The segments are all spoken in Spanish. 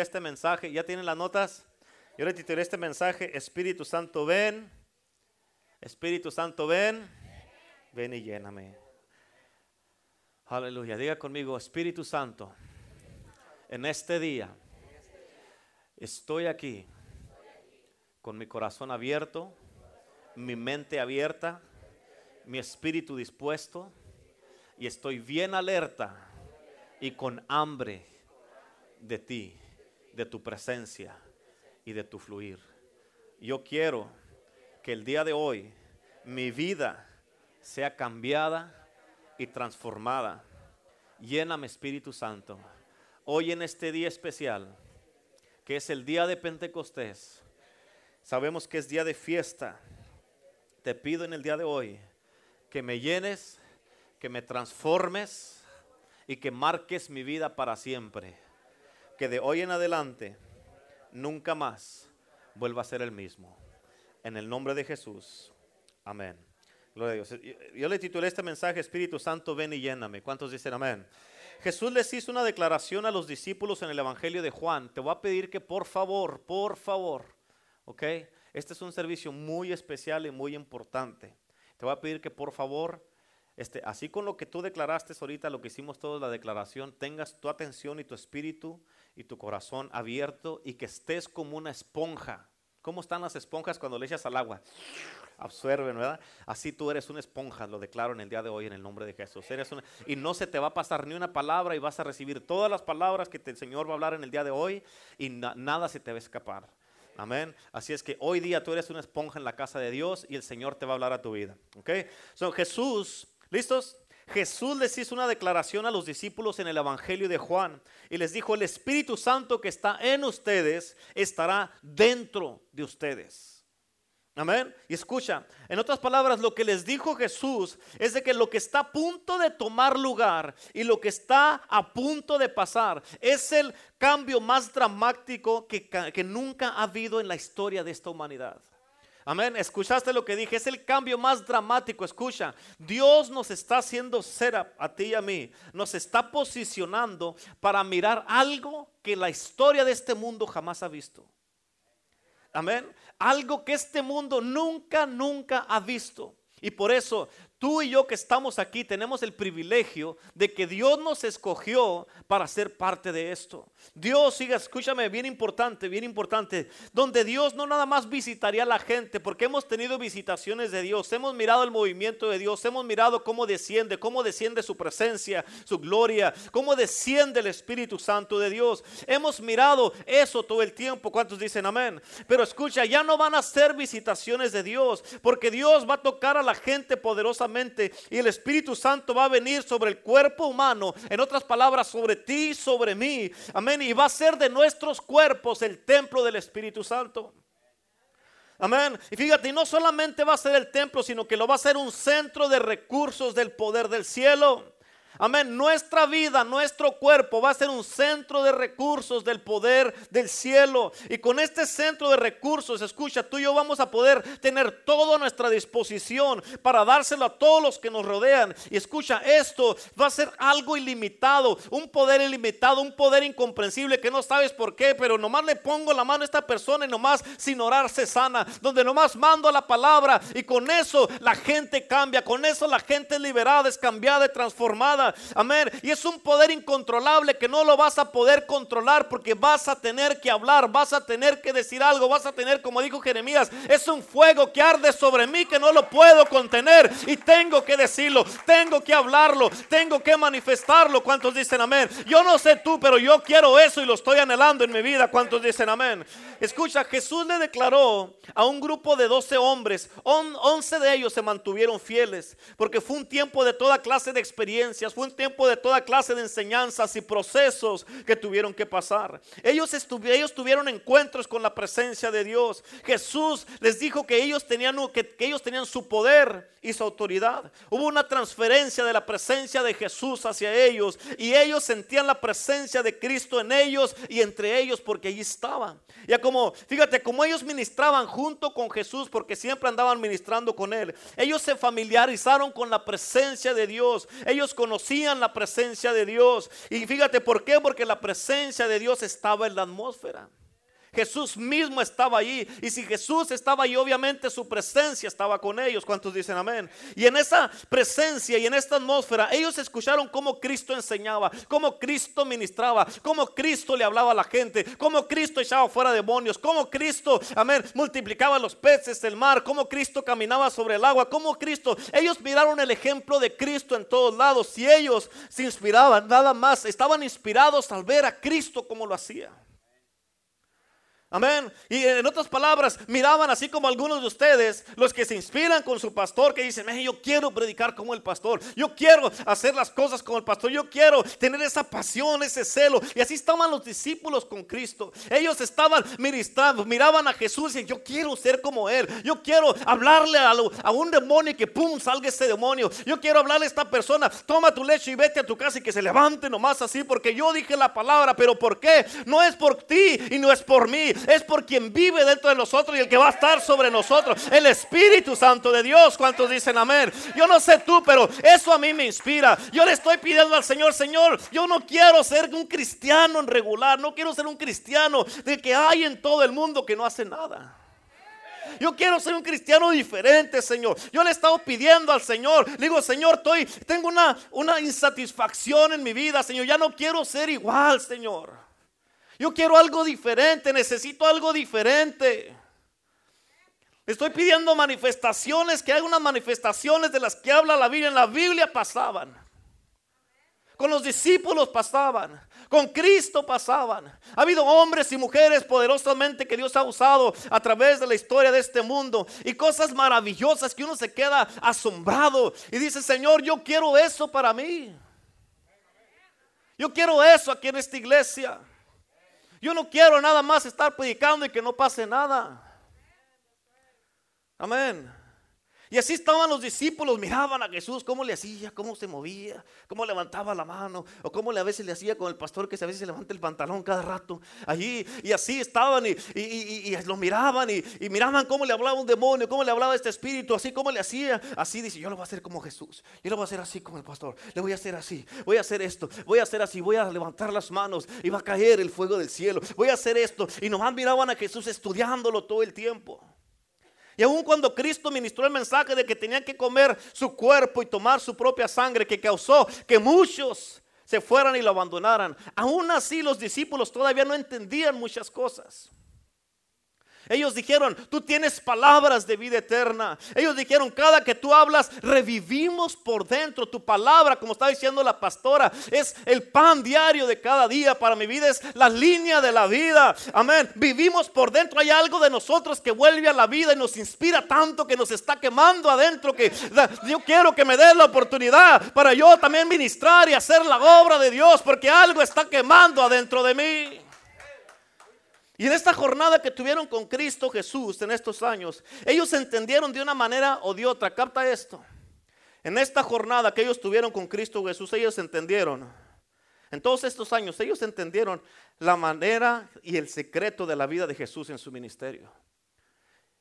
este mensaje, ¿ya tienen las notas? Yo le titulé este mensaje, Espíritu Santo, ven. Espíritu Santo, ven. Ven y lléname. Aleluya. Diga conmigo, Espíritu Santo, en este día estoy aquí con mi corazón abierto, mi mente abierta, mi espíritu dispuesto y estoy bien alerta y con hambre de ti, de tu presencia y de tu fluir. Yo quiero que el día de hoy mi vida sea cambiada y transformada. Lléname Espíritu Santo. Hoy en este día especial, que es el día de Pentecostés, sabemos que es día de fiesta. Te pido en el día de hoy que me llenes, que me transformes y que marques mi vida para siempre. Que de hoy en adelante nunca más vuelva a ser el mismo. En el nombre de Jesús. Amén. Gloria a Dios. Yo le titulé este mensaje, Espíritu Santo, ven y lléname. ¿Cuántos dicen amén? Jesús les hizo una declaración a los discípulos en el Evangelio de Juan. Te voy a pedir que por favor, por favor, ¿ok? Este es un servicio muy especial y muy importante. Te voy a pedir que por favor, este, así con lo que tú declaraste ahorita, lo que hicimos todos, la declaración, tengas tu atención y tu espíritu y tu corazón abierto y que estés como una esponja. ¿Cómo están las esponjas cuando le echas al agua? Absorben, ¿verdad? Así tú eres una esponja, lo declaro en el día de hoy en el nombre de Jesús. Eres una, y no se te va a pasar ni una palabra y vas a recibir todas las palabras que el Señor va a hablar en el día de hoy y nada se te va a escapar. Amén. Así es que hoy día tú eres una esponja en la casa de Dios y el Señor te va a hablar a tu vida. ¿Ok? So, Jesús, ¿listos? Jesús les hizo una declaración a los discípulos en el Evangelio de Juan y les dijo, el Espíritu Santo que está en ustedes estará dentro de ustedes. Amén. Y escucha, en otras palabras, lo que les dijo Jesús es de que lo que está a punto de tomar lugar y lo que está a punto de pasar es el cambio más dramático que, que nunca ha habido en la historia de esta humanidad. Amén. Escuchaste lo que dije. Es el cambio más dramático. Escucha. Dios nos está haciendo ser a, a, ti y a mí. Nos está posicionando para mirar algo que la historia de este mundo jamás ha visto. Amén. Algo que este mundo nunca, nunca ha visto. Y por eso Tú y yo que estamos aquí tenemos el privilegio de que Dios nos escogió para ser parte de esto. Dios, siga, escúchame, bien importante, bien importante, donde Dios no nada más visitaría a la gente, porque hemos tenido visitaciones de Dios, hemos mirado el movimiento de Dios, hemos mirado cómo desciende, cómo desciende su presencia, su gloria, cómo desciende el Espíritu Santo de Dios. Hemos mirado eso todo el tiempo, ¿cuántos dicen amén? Pero escucha, ya no van a ser visitaciones de Dios, porque Dios va a tocar a la gente poderosa y el Espíritu Santo va a venir sobre el cuerpo humano, en otras palabras, sobre ti, sobre mí, amén, y va a ser de nuestros cuerpos el templo del Espíritu Santo. Amén. Y fíjate, no solamente va a ser el templo, sino que lo va a ser un centro de recursos del poder del cielo. Amén. Nuestra vida, nuestro cuerpo va a ser un centro de recursos del poder del cielo. Y con este centro de recursos, escucha, tú y yo vamos a poder tener todo a nuestra disposición para dárselo a todos los que nos rodean. Y escucha, esto va a ser algo ilimitado, un poder ilimitado, un poder incomprensible que no sabes por qué, pero nomás le pongo la mano a esta persona y nomás sin orar se sana. Donde nomás mando la palabra y con eso la gente cambia, con eso la gente es liberada, es cambiada, es transformada. Amén. Y es un poder incontrolable que no lo vas a poder controlar porque vas a tener que hablar, vas a tener que decir algo, vas a tener, como dijo Jeremías, es un fuego que arde sobre mí que no lo puedo contener y tengo que decirlo, tengo que hablarlo, tengo que manifestarlo. ¿Cuántos dicen amén? Yo no sé tú, pero yo quiero eso y lo estoy anhelando en mi vida. ¿Cuántos dicen amén? Escucha, Jesús le declaró a un grupo de 12 hombres, 11 de ellos se mantuvieron fieles porque fue un tiempo de toda clase de experiencias un tiempo de toda clase de enseñanzas y procesos que tuvieron que pasar. Ellos, ellos tuvieron encuentros con la presencia de Dios. Jesús les dijo que ellos, tenían, que, que ellos tenían su poder y su autoridad. Hubo una transferencia de la presencia de Jesús hacia ellos y ellos sentían la presencia de Cristo en ellos y entre ellos porque allí estaban. Ya como, fíjate, como ellos ministraban junto con Jesús porque siempre andaban ministrando con él. Ellos se familiarizaron con la presencia de Dios. Ellos conocían conocían la presencia de Dios. Y fíjate por qué, porque la presencia de Dios estaba en la atmósfera. Jesús mismo estaba allí. Y si Jesús estaba allí, obviamente su presencia estaba con ellos. ¿Cuántos dicen amén? Y en esa presencia y en esta atmósfera, ellos escucharon cómo Cristo enseñaba, cómo Cristo ministraba, cómo Cristo le hablaba a la gente, cómo Cristo echaba fuera demonios, cómo Cristo, amén, multiplicaba los peces del mar, cómo Cristo caminaba sobre el agua, cómo Cristo. Ellos miraron el ejemplo de Cristo en todos lados. Y ellos se inspiraban, nada más, estaban inspirados al ver a Cristo como lo hacía. Amén. Y en otras palabras, miraban así como algunos de ustedes, los que se inspiran con su pastor, que dicen, yo quiero predicar como el pastor, yo quiero hacer las cosas como el pastor, yo quiero tener esa pasión, ese celo. Y así estaban los discípulos con Cristo. Ellos estaban ministrando, miraban a Jesús y yo quiero ser como Él. Yo quiero hablarle a, un demonio y que pum, salga ese demonio. Yo quiero hablarle a esta persona, toma tu leche y vete a tu casa y que se levante nomás así, porque yo dije la palabra, pero ¿por qué? No es por ti y no es por mí es por quien vive dentro de nosotros y el que va a estar sobre nosotros, el Espíritu Santo de Dios. ¿Cuántos dicen amén? Yo no sé tú, pero eso a mí me inspira. Yo le estoy pidiendo al Señor, Señor, yo no quiero ser un cristiano en regular, no quiero ser un cristiano de que hay en todo el mundo que no hace nada. Yo quiero ser un cristiano diferente, Señor. Yo le he estado pidiendo al Señor. Le digo, Señor, estoy, tengo una, una insatisfacción en mi vida, Señor. Ya no quiero ser igual, Señor. Yo quiero algo diferente, necesito algo diferente. Estoy pidiendo manifestaciones, que hay unas manifestaciones de las que habla la Biblia. En la Biblia pasaban. Con los discípulos pasaban. Con Cristo pasaban. Ha habido hombres y mujeres poderosamente que Dios ha usado a través de la historia de este mundo. Y cosas maravillosas que uno se queda asombrado. Y dice, Señor, yo quiero eso para mí. Yo quiero eso aquí en esta iglesia. Yo no quiero nada más estar predicando y que no pase nada. Amén. Y así estaban los discípulos, miraban a Jesús, cómo le hacía, cómo se movía, cómo levantaba la mano, o cómo a veces le hacía con el pastor que a veces se levanta el pantalón cada rato. Allí, y así estaban y, y, lo miraban y, miraban cómo le hablaba un demonio, cómo le hablaba este espíritu, así como le hacía. Así dice, yo lo voy a hacer como Jesús, yo lo voy a hacer así como el pastor, le voy a hacer así, voy a hacer esto, voy a hacer así, voy a levantar las manos y va a caer el fuego del cielo, voy a hacer esto. Y nomás miraban a Jesús estudiándolo todo el tiempo. Y aun cuando Cristo ministró el mensaje de que tenían que comer su cuerpo y tomar su propia sangre, que causó que muchos se fueran y lo abandonaran, aún así los discípulos todavía no entendían muchas cosas. Ellos dijeron, tú tienes palabras de vida eterna. Ellos dijeron, cada que tú hablas, revivimos por dentro. Tu palabra, como está diciendo la pastora, es el pan diario de cada día. Para mi vida es la línea de la vida. Amén. Vivimos por dentro. Hay algo de nosotros que vuelve a la vida y nos inspira tanto que nos está quemando adentro. Que yo quiero que me dé la oportunidad para yo también ministrar y hacer la obra de Dios. Porque algo está quemando adentro de mí. Y en esta jornada que tuvieron con Cristo Jesús en estos años, ellos entendieron de una manera o de otra, capta esto. En esta jornada que ellos tuvieron con Cristo Jesús, ellos entendieron, en todos estos años, ellos entendieron la manera y el secreto de la vida de Jesús en su ministerio.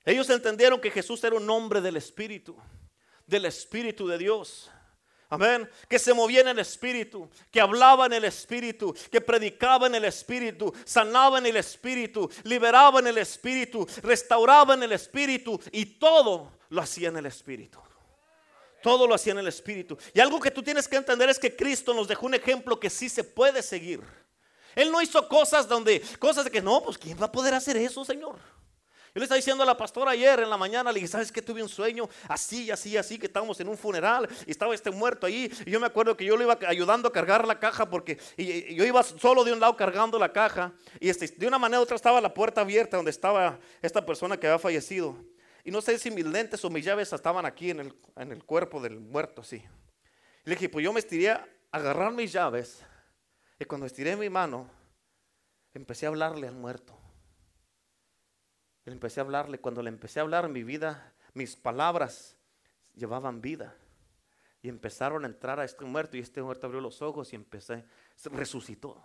Ellos entendieron que Jesús era un hombre del Espíritu, del Espíritu de Dios. Amén. Que se movía en el Espíritu, que hablaba en el Espíritu, que predicaba en el Espíritu, sanaba en el Espíritu, liberaba en el Espíritu, restauraba en el Espíritu y todo lo hacía en el Espíritu. Todo lo hacía en el Espíritu. Y algo que tú tienes que entender es que Cristo nos dejó un ejemplo que sí se puede seguir. Él no hizo cosas donde, cosas de que no, pues ¿quién va a poder hacer eso, Señor? Le estaba diciendo a la pastora ayer en la mañana, le dije, ¿sabes que Tuve un sueño así, así, así, que estábamos en un funeral y estaba este muerto ahí. Y yo me acuerdo que yo le iba ayudando a cargar la caja porque yo iba solo de un lado cargando la caja y este, de una manera u otra estaba la puerta abierta donde estaba esta persona que había fallecido. Y no sé si mis lentes o mis llaves estaban aquí en el, en el cuerpo del muerto, así. le dije, pues yo me estiré a agarrar mis llaves y cuando estiré mi mano, empecé a hablarle al muerto empecé a hablarle, cuando le empecé a hablar mi vida, mis palabras llevaban vida. Y empezaron a entrar a este muerto y este muerto abrió los ojos y empecé, resucitó.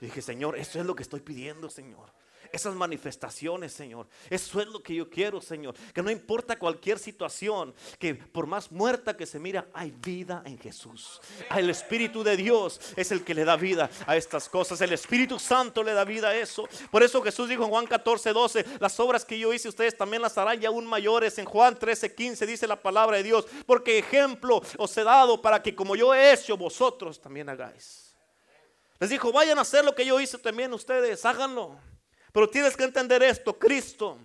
Y dije, Señor, eso es lo que estoy pidiendo, Señor esas manifestaciones, Señor. Eso es lo que yo quiero, Señor. Que no importa cualquier situación, que por más muerta que se mira, hay vida en Jesús. El Espíritu de Dios es el que le da vida a estas cosas. El Espíritu Santo le da vida a eso. Por eso Jesús dijo en Juan 14, 12, las obras que yo hice ustedes también las harán y aún mayores. En Juan 13, 15 dice la palabra de Dios, porque ejemplo os he dado para que como yo he hecho, vosotros también hagáis. Les dijo, vayan a hacer lo que yo hice también ustedes, háganlo. Pero tienes que entender esto, Cristo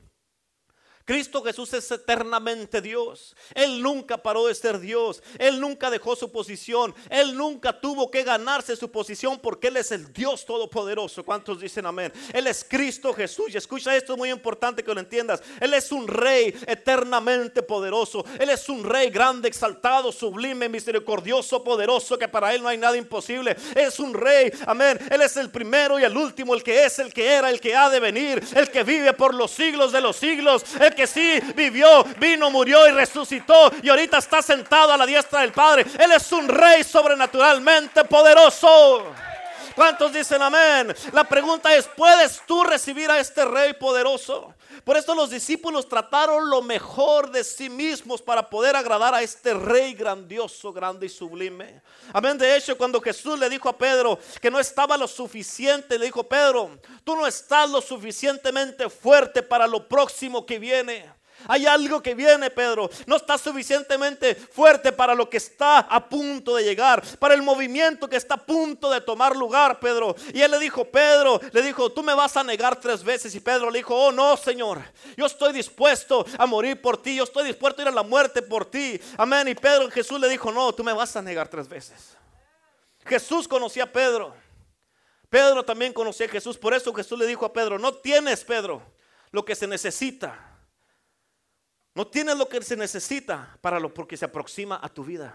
Cristo Jesús es eternamente Dios. Él nunca paró de ser Dios. Él nunca dejó su posición. Él nunca tuvo que ganarse su posición porque Él es el Dios Todopoderoso. ¿Cuántos dicen amén? Él es Cristo Jesús. Y escucha esto, es muy importante que lo entiendas. Él es un rey eternamente poderoso. Él es un rey grande, exaltado, sublime, misericordioso, poderoso, que para Él no hay nada imposible. Es un rey, amén. Él es el primero y el último, el que es, el que era, el que ha de venir, el que vive por los siglos de los siglos que sí vivió, vino, murió y resucitó y ahorita está sentado a la diestra del Padre. Él es un rey sobrenaturalmente poderoso. ¿Cuántos dicen amén? La pregunta es, ¿puedes tú recibir a este rey poderoso? Por esto los discípulos trataron lo mejor de sí mismos para poder agradar a este rey grandioso, grande y sublime. Amén. De hecho, cuando Jesús le dijo a Pedro que no estaba lo suficiente, le dijo, Pedro, tú no estás lo suficientemente fuerte para lo próximo que viene. Hay algo que viene, Pedro. No está suficientemente fuerte para lo que está a punto de llegar, para el movimiento que está a punto de tomar lugar, Pedro. Y él le dijo, Pedro, le dijo, tú me vas a negar tres veces. Y Pedro le dijo, oh no, Señor, yo estoy dispuesto a morir por ti, yo estoy dispuesto a ir a la muerte por ti. Amén. Y Pedro, Jesús le dijo, no, tú me vas a negar tres veces. Jesús conocía a Pedro. Pedro también conocía a Jesús. Por eso Jesús le dijo a Pedro, no tienes, Pedro, lo que se necesita no tienes lo que se necesita para lo porque se aproxima a tu vida.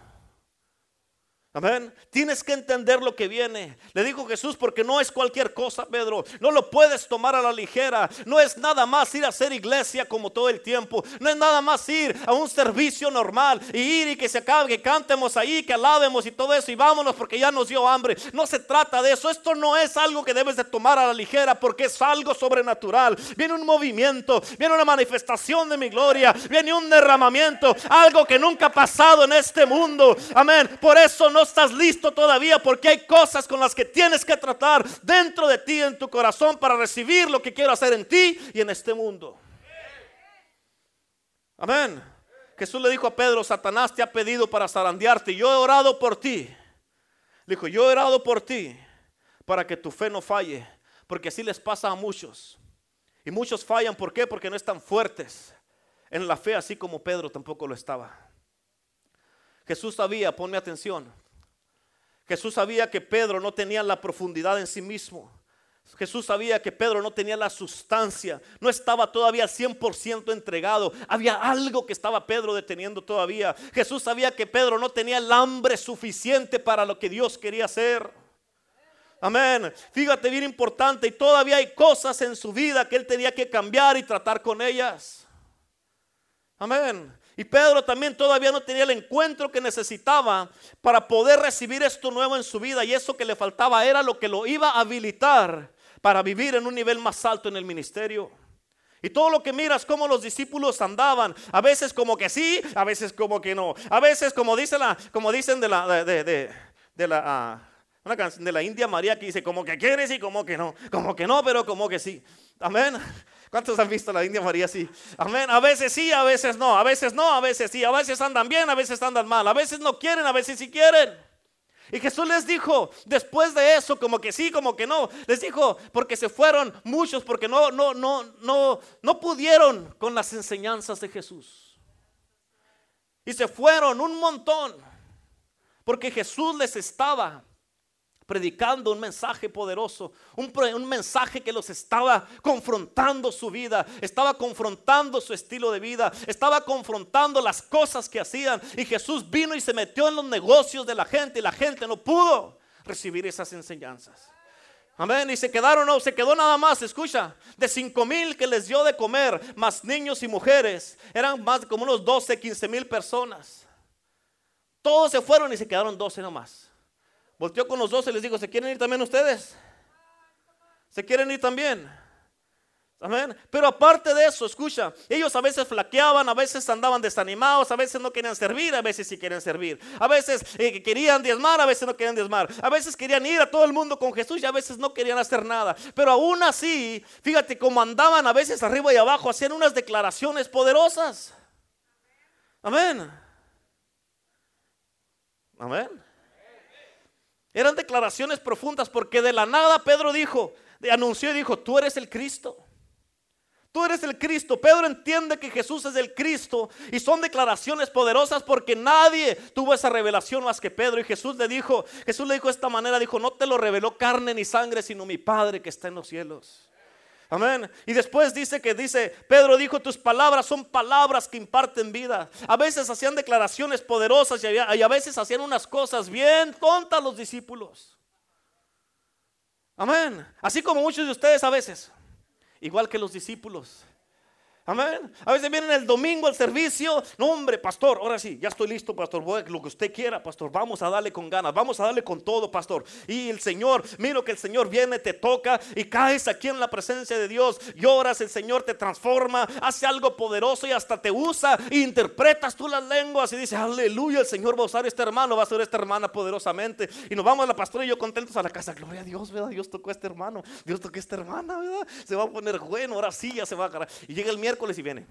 Amén. Tienes que entender lo que viene. Le dijo Jesús porque no es cualquier cosa, Pedro. No lo puedes tomar a la ligera. No es nada más ir a hacer iglesia como todo el tiempo. No es nada más ir a un servicio normal y ir y que se acabe, que cantemos ahí, que alabemos y todo eso y vámonos porque ya nos dio hambre. No se trata de eso. Esto no es algo que debes de tomar a la ligera porque es algo sobrenatural. Viene un movimiento, viene una manifestación de mi gloria, viene un derramamiento, algo que nunca ha pasado en este mundo. Amén. Por eso no no estás listo todavía porque hay cosas con las que tienes que tratar dentro de ti, en tu corazón, para recibir lo que quiero hacer en ti y en este mundo. Amén. Jesús le dijo a Pedro, Satanás te ha pedido para zarandearte. Yo he orado por ti. Le dijo, yo he orado por ti para que tu fe no falle. Porque así les pasa a muchos. Y muchos fallan, ¿por qué? Porque no están fuertes en la fe, así como Pedro tampoco lo estaba. Jesús sabía, ponme atención, Jesús sabía que Pedro no tenía la profundidad en sí mismo. Jesús sabía que Pedro no tenía la sustancia, no estaba todavía 100% entregado. Había algo que estaba Pedro deteniendo todavía. Jesús sabía que Pedro no tenía el hambre suficiente para lo que Dios quería hacer. Amén. Fíjate bien importante y todavía hay cosas en su vida que él tenía que cambiar y tratar con ellas. Amén. Y Pedro también todavía no tenía el encuentro que necesitaba para poder recibir esto nuevo en su vida. Y eso que le faltaba era lo que lo iba a habilitar para vivir en un nivel más alto en el ministerio. Y todo lo que miras, como los discípulos andaban, a veces como que sí, a veces como que no. A veces como, dice la, como dicen de la, de, la, ah, una canción de la India María que dice como que quieres y como que no, como que no, pero como que sí. Amén. ¿Cuántos han visto la India María así? Amén. A veces sí, a veces no. A veces no, a veces sí. A veces andan bien, a veces andan mal. A veces no quieren, a veces sí quieren. Y Jesús les dijo, después de eso, como que sí, como que no, les dijo, porque se fueron muchos, porque no, no, no, no, no pudieron con las enseñanzas de Jesús. Y se fueron un montón, porque Jesús les estaba predicando un mensaje poderoso, un, un, mensaje que los estaba confrontando su vida, estaba confrontando su estilo de vida, estaba confrontando las cosas que hacían. Y Jesús vino y se metió en los negocios de la gente y la gente no pudo recibir esas enseñanzas. Amén. Y se quedaron, no, se quedó nada más, escucha, de cinco mil que les dio de comer, más niños y mujeres, eran más como unos 12, 15 mil personas. Todos se fueron y se quedaron 12 nomás. Volteó con los dos y les dijo, ¿se quieren ir también ustedes? ¿Se quieren ir también? Amén. Pero aparte de eso, escucha, ellos a veces flaqueaban, a veces andaban desanimados, a veces no querían servir, a veces sí querían servir. A veces eh, querían diezmar, a veces no querían diezmar. A veces querían ir a todo el mundo con Jesús y a veces no querían hacer nada. Pero aún así, fíjate cómo andaban a veces arriba y abajo, hacían unas declaraciones poderosas. Amén. Amén. Eran declaraciones profundas porque de la nada Pedro dijo, anunció y dijo, tú eres el Cristo. Tú eres el Cristo. Pedro entiende que Jesús es el Cristo y son declaraciones poderosas porque nadie tuvo esa revelación más que Pedro. Y Jesús le dijo, Jesús le dijo de esta manera, dijo, no te lo reveló carne ni sangre, sino mi Padre que está en los cielos. Amén. Y después dice que dice, Pedro dijo, tus palabras son palabras que imparten vida. A veces hacían declaraciones poderosas y a veces hacían unas cosas bien tontas los discípulos. Amén. Así como muchos de ustedes a veces igual que los discípulos. Amén. A veces vienen el domingo al servicio. No, hombre, pastor, ahora sí, ya estoy listo, pastor. Voy, lo que usted quiera, pastor. Vamos a darle con ganas. Vamos a darle con todo, pastor. Y el Señor, miro que el Señor viene, te toca y caes aquí en la presencia de Dios. Lloras, el Señor te transforma, hace algo poderoso y hasta te usa. Interpretas tú las lenguas y dices, aleluya, el Señor va a usar este hermano, va a usar esta hermana poderosamente. Y nos vamos a la pastora y yo contentos a la casa. Gloria a Dios, ¿verdad? Dios tocó a este hermano. Dios tocó a esta hermana, ¿verdad? Se va a poner bueno, ahora sí ya se va a agarrar. Y llega el miércoles y viene.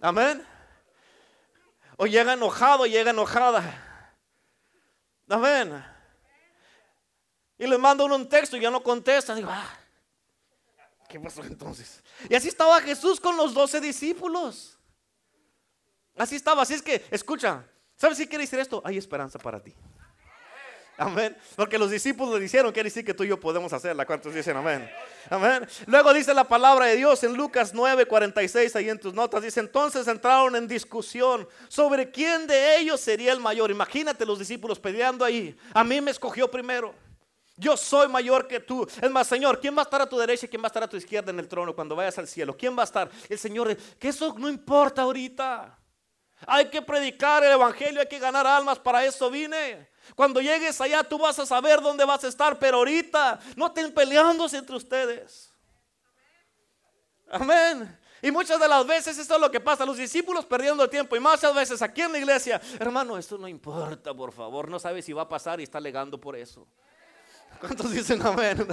Amén. O llega enojado, llega enojada. Amén. Y le mando uno un texto y ya no contesta. Digo, ah, ¿qué pasó entonces? Y así estaba Jesús con los doce discípulos. Así estaba. Así es que, escucha, ¿sabes si quiere decir esto? Hay esperanza para ti. Amén. Porque los discípulos le dijeron, quiere decir que tú y yo podemos hacerla. ¿Cuántos dicen amén? Amén. Luego dice la palabra de Dios en Lucas 9, 46, ahí en tus notas. Dice, entonces entraron en discusión sobre quién de ellos sería el mayor. Imagínate los discípulos peleando ahí. A mí me escogió primero. Yo soy mayor que tú. Es más, Señor, ¿quién va a estar a tu derecha y quién va a estar a tu izquierda en el trono cuando vayas al cielo? ¿Quién va a estar? El Señor, que eso no importa ahorita. Hay que predicar el Evangelio, hay que ganar almas, para eso vine. Cuando llegues allá tú vas a saber dónde vas a estar, pero ahorita no estén peleándose entre ustedes. Amén. Y muchas de las veces esto es lo que pasa, los discípulos perdiendo el tiempo y muchas veces aquí en la iglesia, hermano, esto no importa, por favor, no sabe si va a pasar y está alegando por eso. ¿Cuántos dicen amén?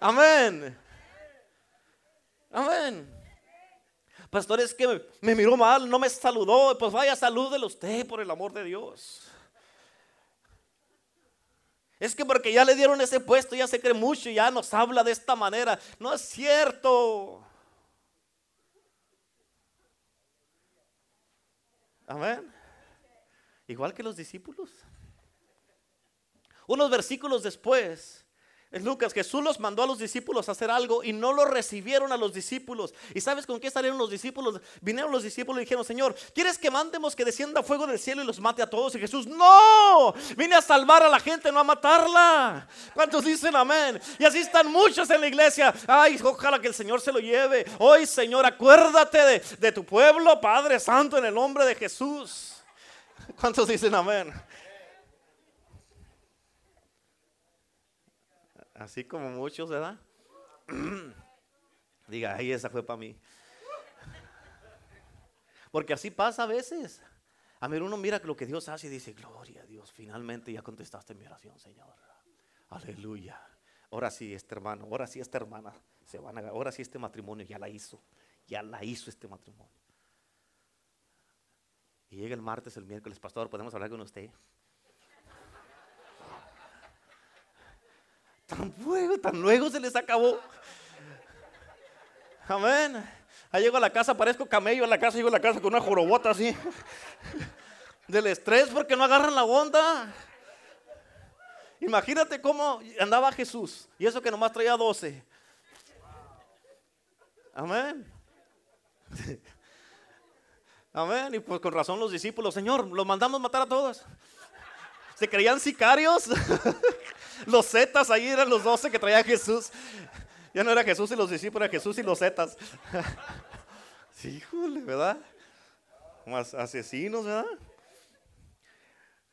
Amén. Amén. Pastor, es que me, miró mal, no me saludó, pues vaya, salúdelo usted por el amor de Dios. Es que porque ya le dieron ese puesto, ya se cree mucho, ya nos habla de esta manera. No es cierto. Amén. Igual que los discípulos. Unos versículos después, es Lucas, Jesús los mandó a los discípulos a hacer algo y no lo recibieron a los discípulos. ¿Y sabes con qué salieron los discípulos? Vinieron los discípulos y dijeron, Señor, ¿quieres que mandemos que descienda fuego del cielo y los mate a todos? Y Jesús, no, vine a salvar a la gente, no a matarla. ¿Cuántos dicen amén? Y así están muchos en la iglesia. Ay, ojalá que el Señor se lo lleve. Hoy, Señor, acuérdate de, de tu pueblo, Padre Santo, en el nombre de Jesús. ¿Cuántos dicen amén? Así como muchos, ¿verdad? Diga, ay, esa fue para mí. Porque así pasa a veces. A ver, uno mira lo que Dios hace y dice, gloria a Dios, finalmente ya contestaste mi oración, Señor. Aleluya. Ahora sí, este hermano, ahora sí, esta hermana, se van a, ahora sí, este matrimonio ya la hizo, ya la hizo este matrimonio. Y llega el martes, el miércoles, pastor, podemos hablar con usted. Tan luego, tan luego se les acabó. Amén. Ahí llego a la casa, parezco camello en la casa, llego a la casa con una jorobota así. Del estrés porque no agarran la onda. Imagínate cómo andaba Jesús. Y eso que nomás traía 12. Amén. Amén. Y pues con razón los discípulos, Señor, los mandamos matar a todos. Se creían sicarios. Los zetas ahí eran los doce que traía Jesús. Ya no era Jesús y los discípulos, era Jesús y los zetas. Sí, híjole, ¿verdad? Más asesinos, ¿verdad?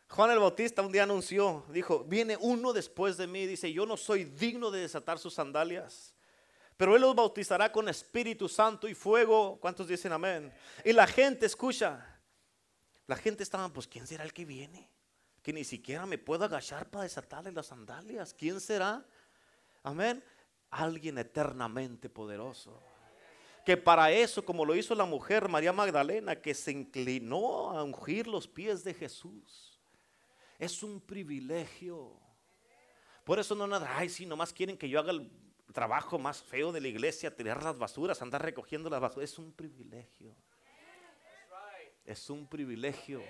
Juan el Bautista un día anunció, dijo, viene uno después de mí, dice, yo no soy digno de desatar sus sandalias, pero él los bautizará con Espíritu Santo y fuego. ¿Cuántos dicen amén? Y la gente, escucha, la gente estaba, pues, ¿quién será el que viene? Que ni siquiera me puedo agachar para desatarle las sandalias. ¿Quién será? Amén. Alguien eternamente poderoso que para eso, como lo hizo la mujer María Magdalena, que se inclinó a ungir los pies de Jesús, es un privilegio. Por eso no nada, ay, si nomás quieren que yo haga el trabajo más feo de la iglesia, tirar las basuras, andar recogiendo las basuras, es un privilegio. Es un privilegio.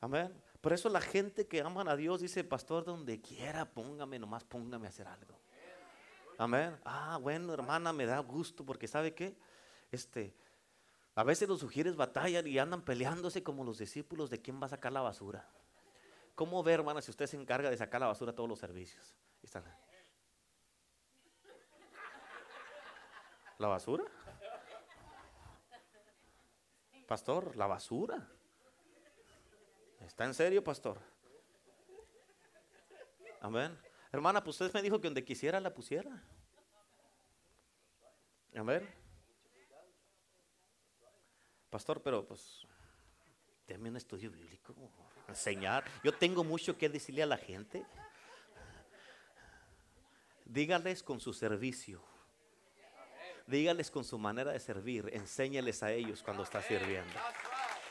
Amén. Por eso la gente que aman a Dios dice, pastor, donde quiera, póngame, nomás póngame a hacer algo. Amén. Ah, bueno, hermana, me da gusto porque ¿sabe qué? Este, a veces los sugieres batallan y andan peleándose como los discípulos de quién va a sacar la basura. ¿Cómo ver, hermana, si usted se encarga de sacar la basura a todos los servicios? ¿La basura? Pastor, la basura. ¿Está en serio, pastor? Amén. Hermana, pues usted me dijo que donde quisiera la pusiera. A ver. Pastor, pero pues, déme un estudio bíblico, enseñar. Yo tengo mucho que decirle a la gente. Dígales con su servicio. Dígales con su manera de servir. Enséñales a ellos cuando está sirviendo.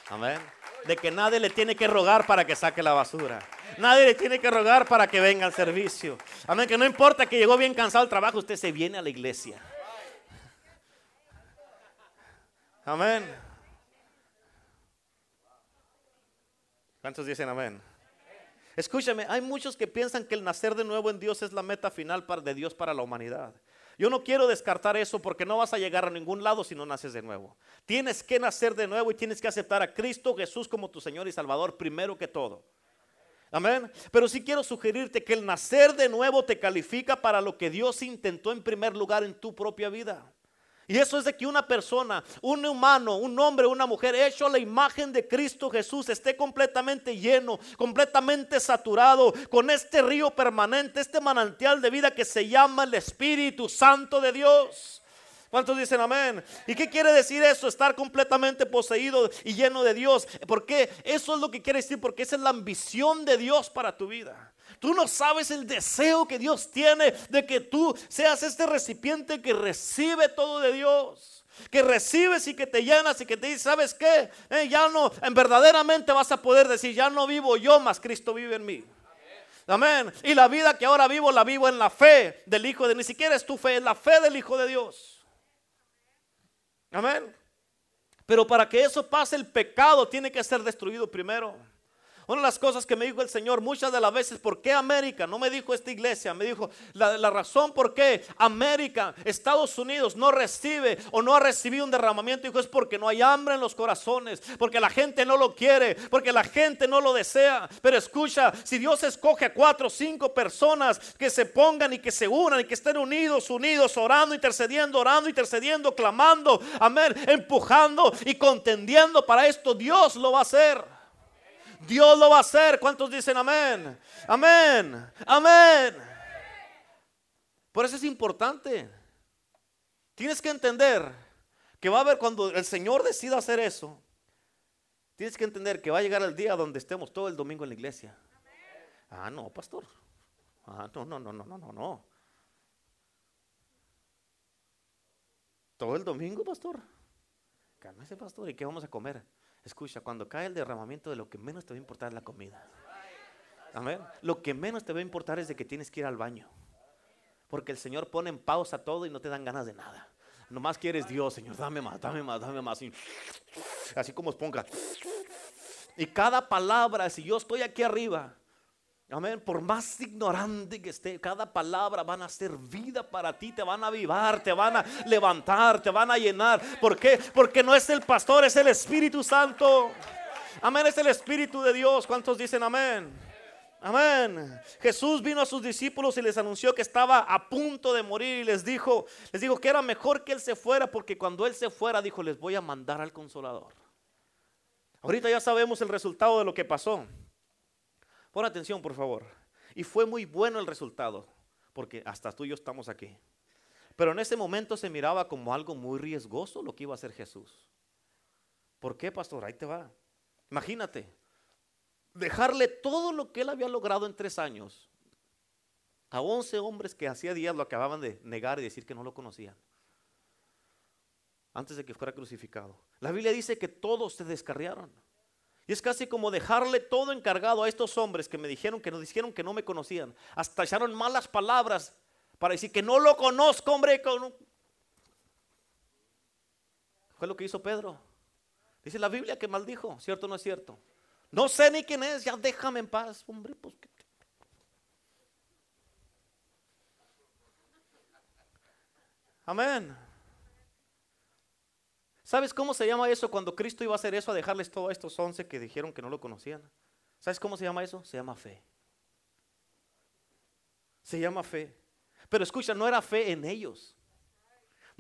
Amén de que nadie le tiene que rogar para que saque la basura. Nadie le tiene que rogar para que venga al servicio. Amén, que no importa que llegó bien cansado al trabajo, usted se viene a la iglesia. Amén. ¿Cuántos dicen amén? Escúchame, hay muchos que piensan que el nacer de nuevo en Dios es la meta final de Dios para la humanidad. Yo no quiero descartar eso porque no vas a llegar a ningún lado si no naces de nuevo. Tienes que nacer de nuevo y tienes que aceptar a Cristo Jesús como tu Señor y Salvador primero que todo. Amén. Pero sí quiero sugerirte que el nacer de nuevo te califica para lo que Dios intentó en primer lugar en tu propia vida. Y eso es de que una persona, un humano, un hombre, una mujer hecho a la imagen de Cristo Jesús esté completamente lleno, completamente saturado con este río permanente, este manantial de vida que se llama el Espíritu Santo de Dios. ¿Cuántos dicen amén? ¿Y qué quiere decir eso? Estar completamente poseído y lleno de Dios. Porque eso es lo que quiere decir, porque esa es la ambición de Dios para tu vida. Tú no sabes el deseo que Dios tiene de que tú seas este recipiente que recibe todo de Dios. Que recibes y que te llenas y que te dice, ¿sabes qué? Eh, ya no, en verdaderamente vas a poder decir, ya no vivo yo, más Cristo vive en mí. Amén. Y la vida que ahora vivo, la vivo en la fe del Hijo de, ni siquiera es tu fe, es la fe del Hijo de Dios. Amén. Pero para que eso pase, el pecado tiene que ser destruido primero. Una de las cosas que me dijo el Señor muchas de las veces, ¿por qué América? No me dijo esta iglesia, me dijo la, razón por qué América, Estados Unidos no recibe o no ha recibido un derramamiento, dijo, es porque no hay hambre en los corazones, porque la gente no lo quiere, porque la gente no lo desea. Pero escucha, si Dios escoge a cuatro o cinco personas que se pongan y que se unan y que estén unidos, unidos, orando, intercediendo, orando, intercediendo, clamando, amén, empujando y contendiendo para esto, Dios lo va a hacer. Dios lo va a hacer. ¿Cuántos dicen amén? Amén. Amén. Por eso es importante. Tienes que entender que va a haber cuando el Señor decida hacer eso. Tienes que entender que va a llegar el día donde estemos todo el domingo en la iglesia. Ah, no, pastor. Ah, no, no, no, no, no, no, no. Todo el domingo, pastor. Cálmese, pastor. ¿Y qué vamos a comer? Escucha, cuando cae el derramamiento de lo que menos te va a importar es la comida. Amén. Lo que menos te va a importar es de que tienes que ir al baño. Porque el Señor pone en pausa todo y no te dan ganas de nada. Nomás quieres Dios, Señor, dame más, dame más, dame más. así como esponja. Y cada palabra, si yo estoy aquí arriba Amén. Por más ignorante que esté, cada palabra van a ser vida para ti, te van a avivar, te van a levantar, te van a llenar. ¿Por qué? Porque no es el pastor, es el Espíritu Santo. Amén, es el Espíritu de Dios. ¿Cuántos dicen amén? Amén. Jesús vino a sus discípulos y les anunció que estaba a punto de morir y les dijo, les dijo que era mejor que él se fuera porque cuando él se fuera dijo, les voy a mandar al consolador. Ahorita ya sabemos el resultado de lo que pasó. Pon atención, por favor. Y fue muy bueno el resultado, porque hasta tú y yo estamos aquí. Pero en ese momento se miraba como algo muy riesgoso lo que iba a hacer Jesús. ¿Por qué, pastor? Ahí te va. Imagínate, dejarle todo lo que él había logrado en tres años a once hombres que hacía días lo acababan de negar y decir que no lo conocían. Antes de que fuera crucificado. La Biblia dice que todos se descarriaron. Y es casi como dejarle todo encargado a estos hombres que me dijeron que nos dijeron que no me conocían. Hasta echaron malas palabras para decir que no lo conozco, hombre. Fue lo que hizo Pedro. Dice la Biblia que maldijo, ¿cierto o no es cierto? No sé ni quién es, ya déjame en paz, hombre, pues Amén. ¿Sabes cómo se llama eso cuando Cristo iba a hacer eso, a dejarles todos estos once que dijeron que no lo conocían? ¿Sabes cómo se llama eso? Se llama fe. Se llama fe. Pero escucha, no era fe en ellos.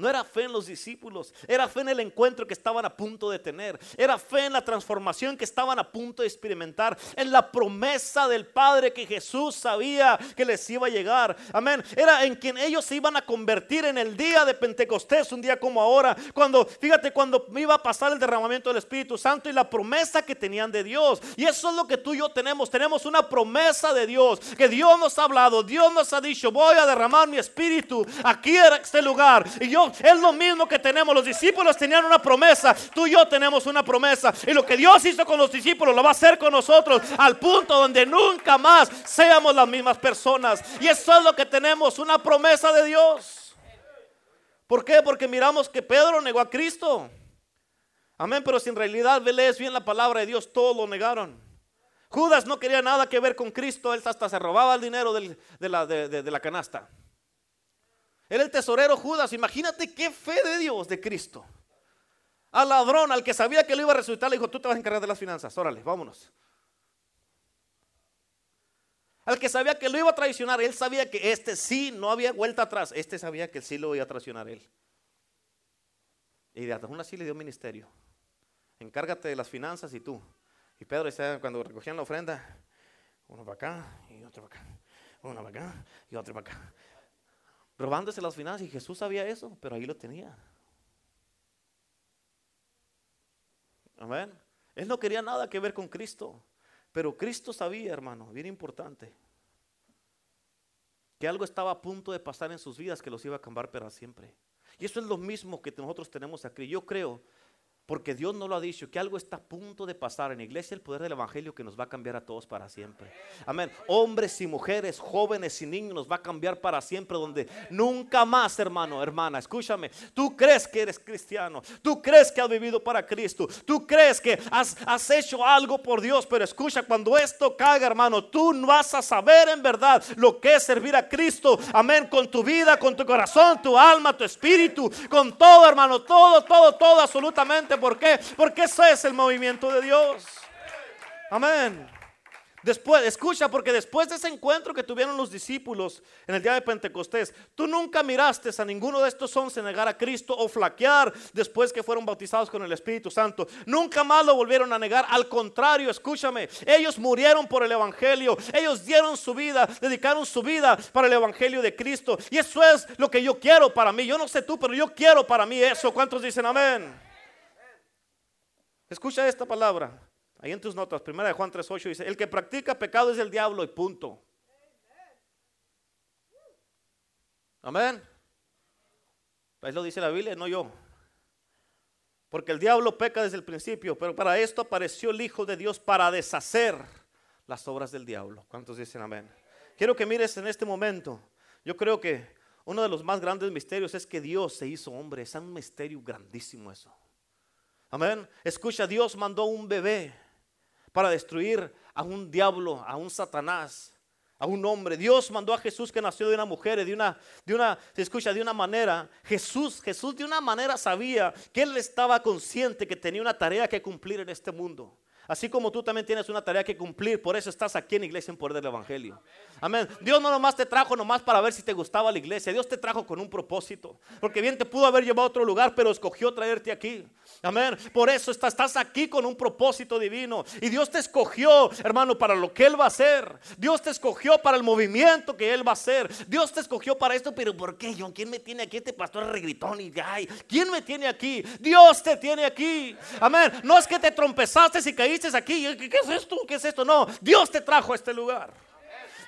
No era fe en los discípulos, era fe en el encuentro que estaban a punto de tener, era fe en la transformación que estaban a punto de experimentar, en la promesa del Padre que Jesús sabía que les iba a llegar. Amén. Era en quien ellos se iban a convertir en el día de Pentecostés, un día como ahora, cuando, fíjate, cuando iba a pasar el derramamiento del Espíritu Santo y la promesa que tenían de Dios. Y eso es lo que tú y yo tenemos, tenemos una promesa de Dios, que Dios nos ha hablado, Dios nos ha dicho, voy a derramar mi espíritu aquí en este lugar. Y yo es lo mismo que tenemos. Los discípulos tenían una promesa. Tú y yo tenemos una promesa. Y lo que Dios hizo con los discípulos lo va a hacer con nosotros al punto donde nunca más seamos las mismas personas. Y eso es lo que tenemos, una promesa de Dios. ¿Por qué? Porque miramos que Pedro negó a Cristo. Amén, pero si en realidad lees bien la palabra de Dios, todos lo negaron. Judas no quería nada que ver con Cristo, él hasta se robaba el dinero de, la, de la canasta. Era el tesorero Judas. Imagínate qué fe de Dios, de Cristo. Al ladrón, al que sabía que lo iba a resucitar, le dijo, tú te vas a encargar de las finanzas. Órale, vámonos. Al que sabía que lo iba a traicionar, él sabía que este sí no había vuelta atrás. Este sabía que sí lo iba a traicionar él. Y de aún así le dio ministerio. Encárgate de las finanzas y tú. Y Pedro cuando recogían la ofrenda, uno para acá y otro para acá. Uno para acá y otro para acá robándose las finanzas. Y Jesús sabía eso, pero ahí lo tenía. Amén. Él no quería nada que ver con Cristo, pero Cristo sabía, hermano, bien importante, que algo estaba a punto de pasar en sus vidas que los iba a cambiar para siempre. Y eso es lo mismo que nosotros tenemos aquí. Yo creo porque Dios no lo ha dicho, que algo está a punto de pasar en la iglesia, el poder del Evangelio que nos va a cambiar a todos para siempre. Amén. Hombres y mujeres, jóvenes y niños nos va a cambiar para siempre, donde nunca más, hermano, hermana, escúchame, tú crees que eres cristiano, tú crees que has vivido para Cristo, tú crees que has, hecho algo por Dios, pero escucha, cuando esto caiga, hermano, tú no vas a saber en verdad lo que es servir a Cristo. Amén. Con tu vida, con tu corazón, tu alma, tu espíritu, con todo, hermano, todo, todo, todo, absolutamente ¿Por qué? Porque eso es el movimiento de Dios. Amén. Después, escucha, porque después de ese encuentro que tuvieron los discípulos en el día de Pentecostés, tú nunca miraste a ninguno de estos once negar a Cristo o flaquear después que fueron bautizados con el Espíritu Santo. Nunca más lo volvieron a negar. Al contrario, escúchame, ellos murieron por el Evangelio. Ellos dieron su vida, dedicaron su vida para el Evangelio de Cristo. Y eso es lo que yo quiero para mí. Yo no sé tú, pero yo quiero para mí eso. ¿Cuántos dicen amén? Escucha esta palabra. Ahí en tus notas, primera de Juan 3.8 dice, el que practica pecado es el diablo y punto. Amén. Ahí lo dice la Biblia, no yo. Porque el diablo peca desde el principio, pero para esto apareció el Hijo de Dios para deshacer las obras del diablo. ¿Cuántos dicen amén? Quiero que mires en este momento. Yo creo que uno de los más grandes misterios es que Dios se hizo hombre. Es un misterio grandísimo eso. Amén. Escucha, Dios mandó un bebé para destruir a un diablo, a un Satanás, a un hombre. Dios mandó a Jesús que nació de una mujer, de una, de una, se escucha, de una manera. Jesús, Jesús de una manera sabía que él estaba consciente que tenía una tarea que cumplir en este mundo. Así como tú también tienes una tarea que cumplir, por eso estás aquí en Iglesia en Poder del Evangelio. Amén. Dios no nomás te trajo nomás para ver si te gustaba la iglesia. Dios te trajo con un propósito. Porque bien te pudo haber llevado a otro lugar, pero escogió traerte aquí. Amén. Por eso estás, aquí con un propósito divino. Y Dios te escogió, hermano, para lo que Él va a hacer. Dios te escogió para el movimiento que Él va a hacer. Dios te escogió para esto, pero ¿por qué, John? ¿Quién me tiene aquí? Este pastor regritón y ay, ¿quién me tiene aquí? Dios te tiene aquí. Amén. No es que te trompezaste y caíste aquí. ¿Qué es esto? ¿Qué es esto? No, Dios te trajo a este lugar.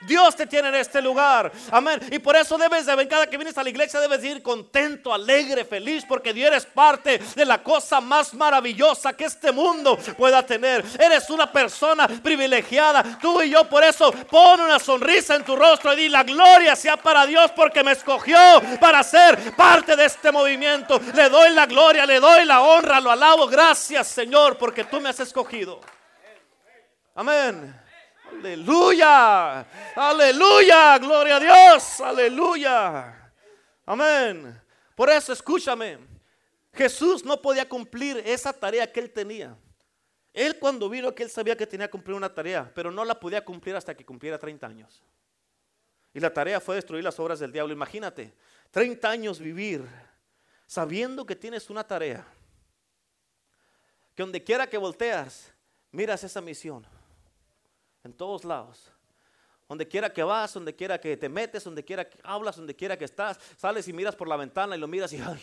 Dios te tiene en este lugar. Amén. Y por eso debes de, cada que vienes a la iglesia, debes ir contento, alegre, feliz, porque Dios eres parte de la cosa más maravillosa que este mundo pueda tener. Eres una persona privilegiada. Tú y yo, por eso, pon una sonrisa en tu rostro y di la gloria sea para Dios, porque me escogió para ser parte de este movimiento. Le doy la gloria, le doy la honra, lo alabo. Gracias, Señor, porque tú me has escogido. Amén. Aleluya. Aleluya. Gloria a Dios. Aleluya. Amén. Por eso escúchame. Jesús no podía cumplir esa tarea que él tenía. Él cuando vino que él sabía que tenía que cumplir una tarea, pero no la podía cumplir hasta que cumpliera 30 años. Y la tarea fue destruir las obras del diablo. Imagínate, 30 años vivir sabiendo que tienes una tarea. Que donde quiera que volteas, miras esa misión en todos lados. Donde quiera que vas, donde quiera que te metes, donde quiera que hablas, donde quiera que estás, sales y miras por la ventana y lo miras y ay,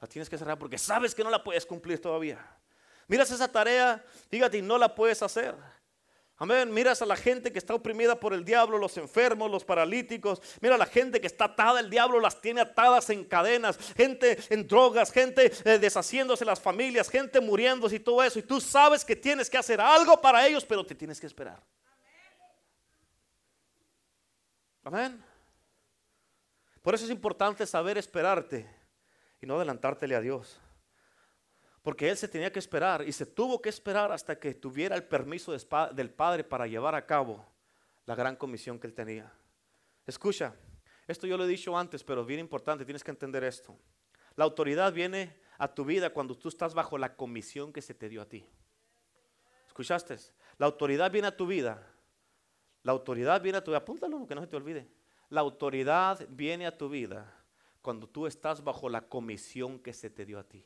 la tienes que cerrar porque sabes que no la puedes cumplir todavía. Miras esa tarea, fíjate, y no la puedes hacer. Amén. Miras a la gente que está oprimida por el diablo, los enfermos, los paralíticos. Mira a la gente que está atada, el diablo las tiene atadas en cadenas. Gente en drogas, gente eh, deshaciéndose las familias, gente muriéndose y todo eso. Y tú sabes que tienes que hacer algo para ellos, pero te tienes que esperar. Amén. Por eso es importante saber esperarte y no adelantártele a Dios. Porque él se tenía que esperar y se tuvo que esperar hasta que tuviera el permiso del Padre para llevar a cabo la gran comisión que él tenía. Escucha, esto yo lo he dicho antes, pero es bien importante, tienes que entender esto. La autoridad viene a tu vida cuando tú estás bajo la comisión que se te dio a ti. ¿Escuchaste? La autoridad viene a tu vida la autoridad viene a tu vida, apúntalo, que no se te olvide. La autoridad viene a tu vida cuando tú estás bajo la comisión que se te dio a ti.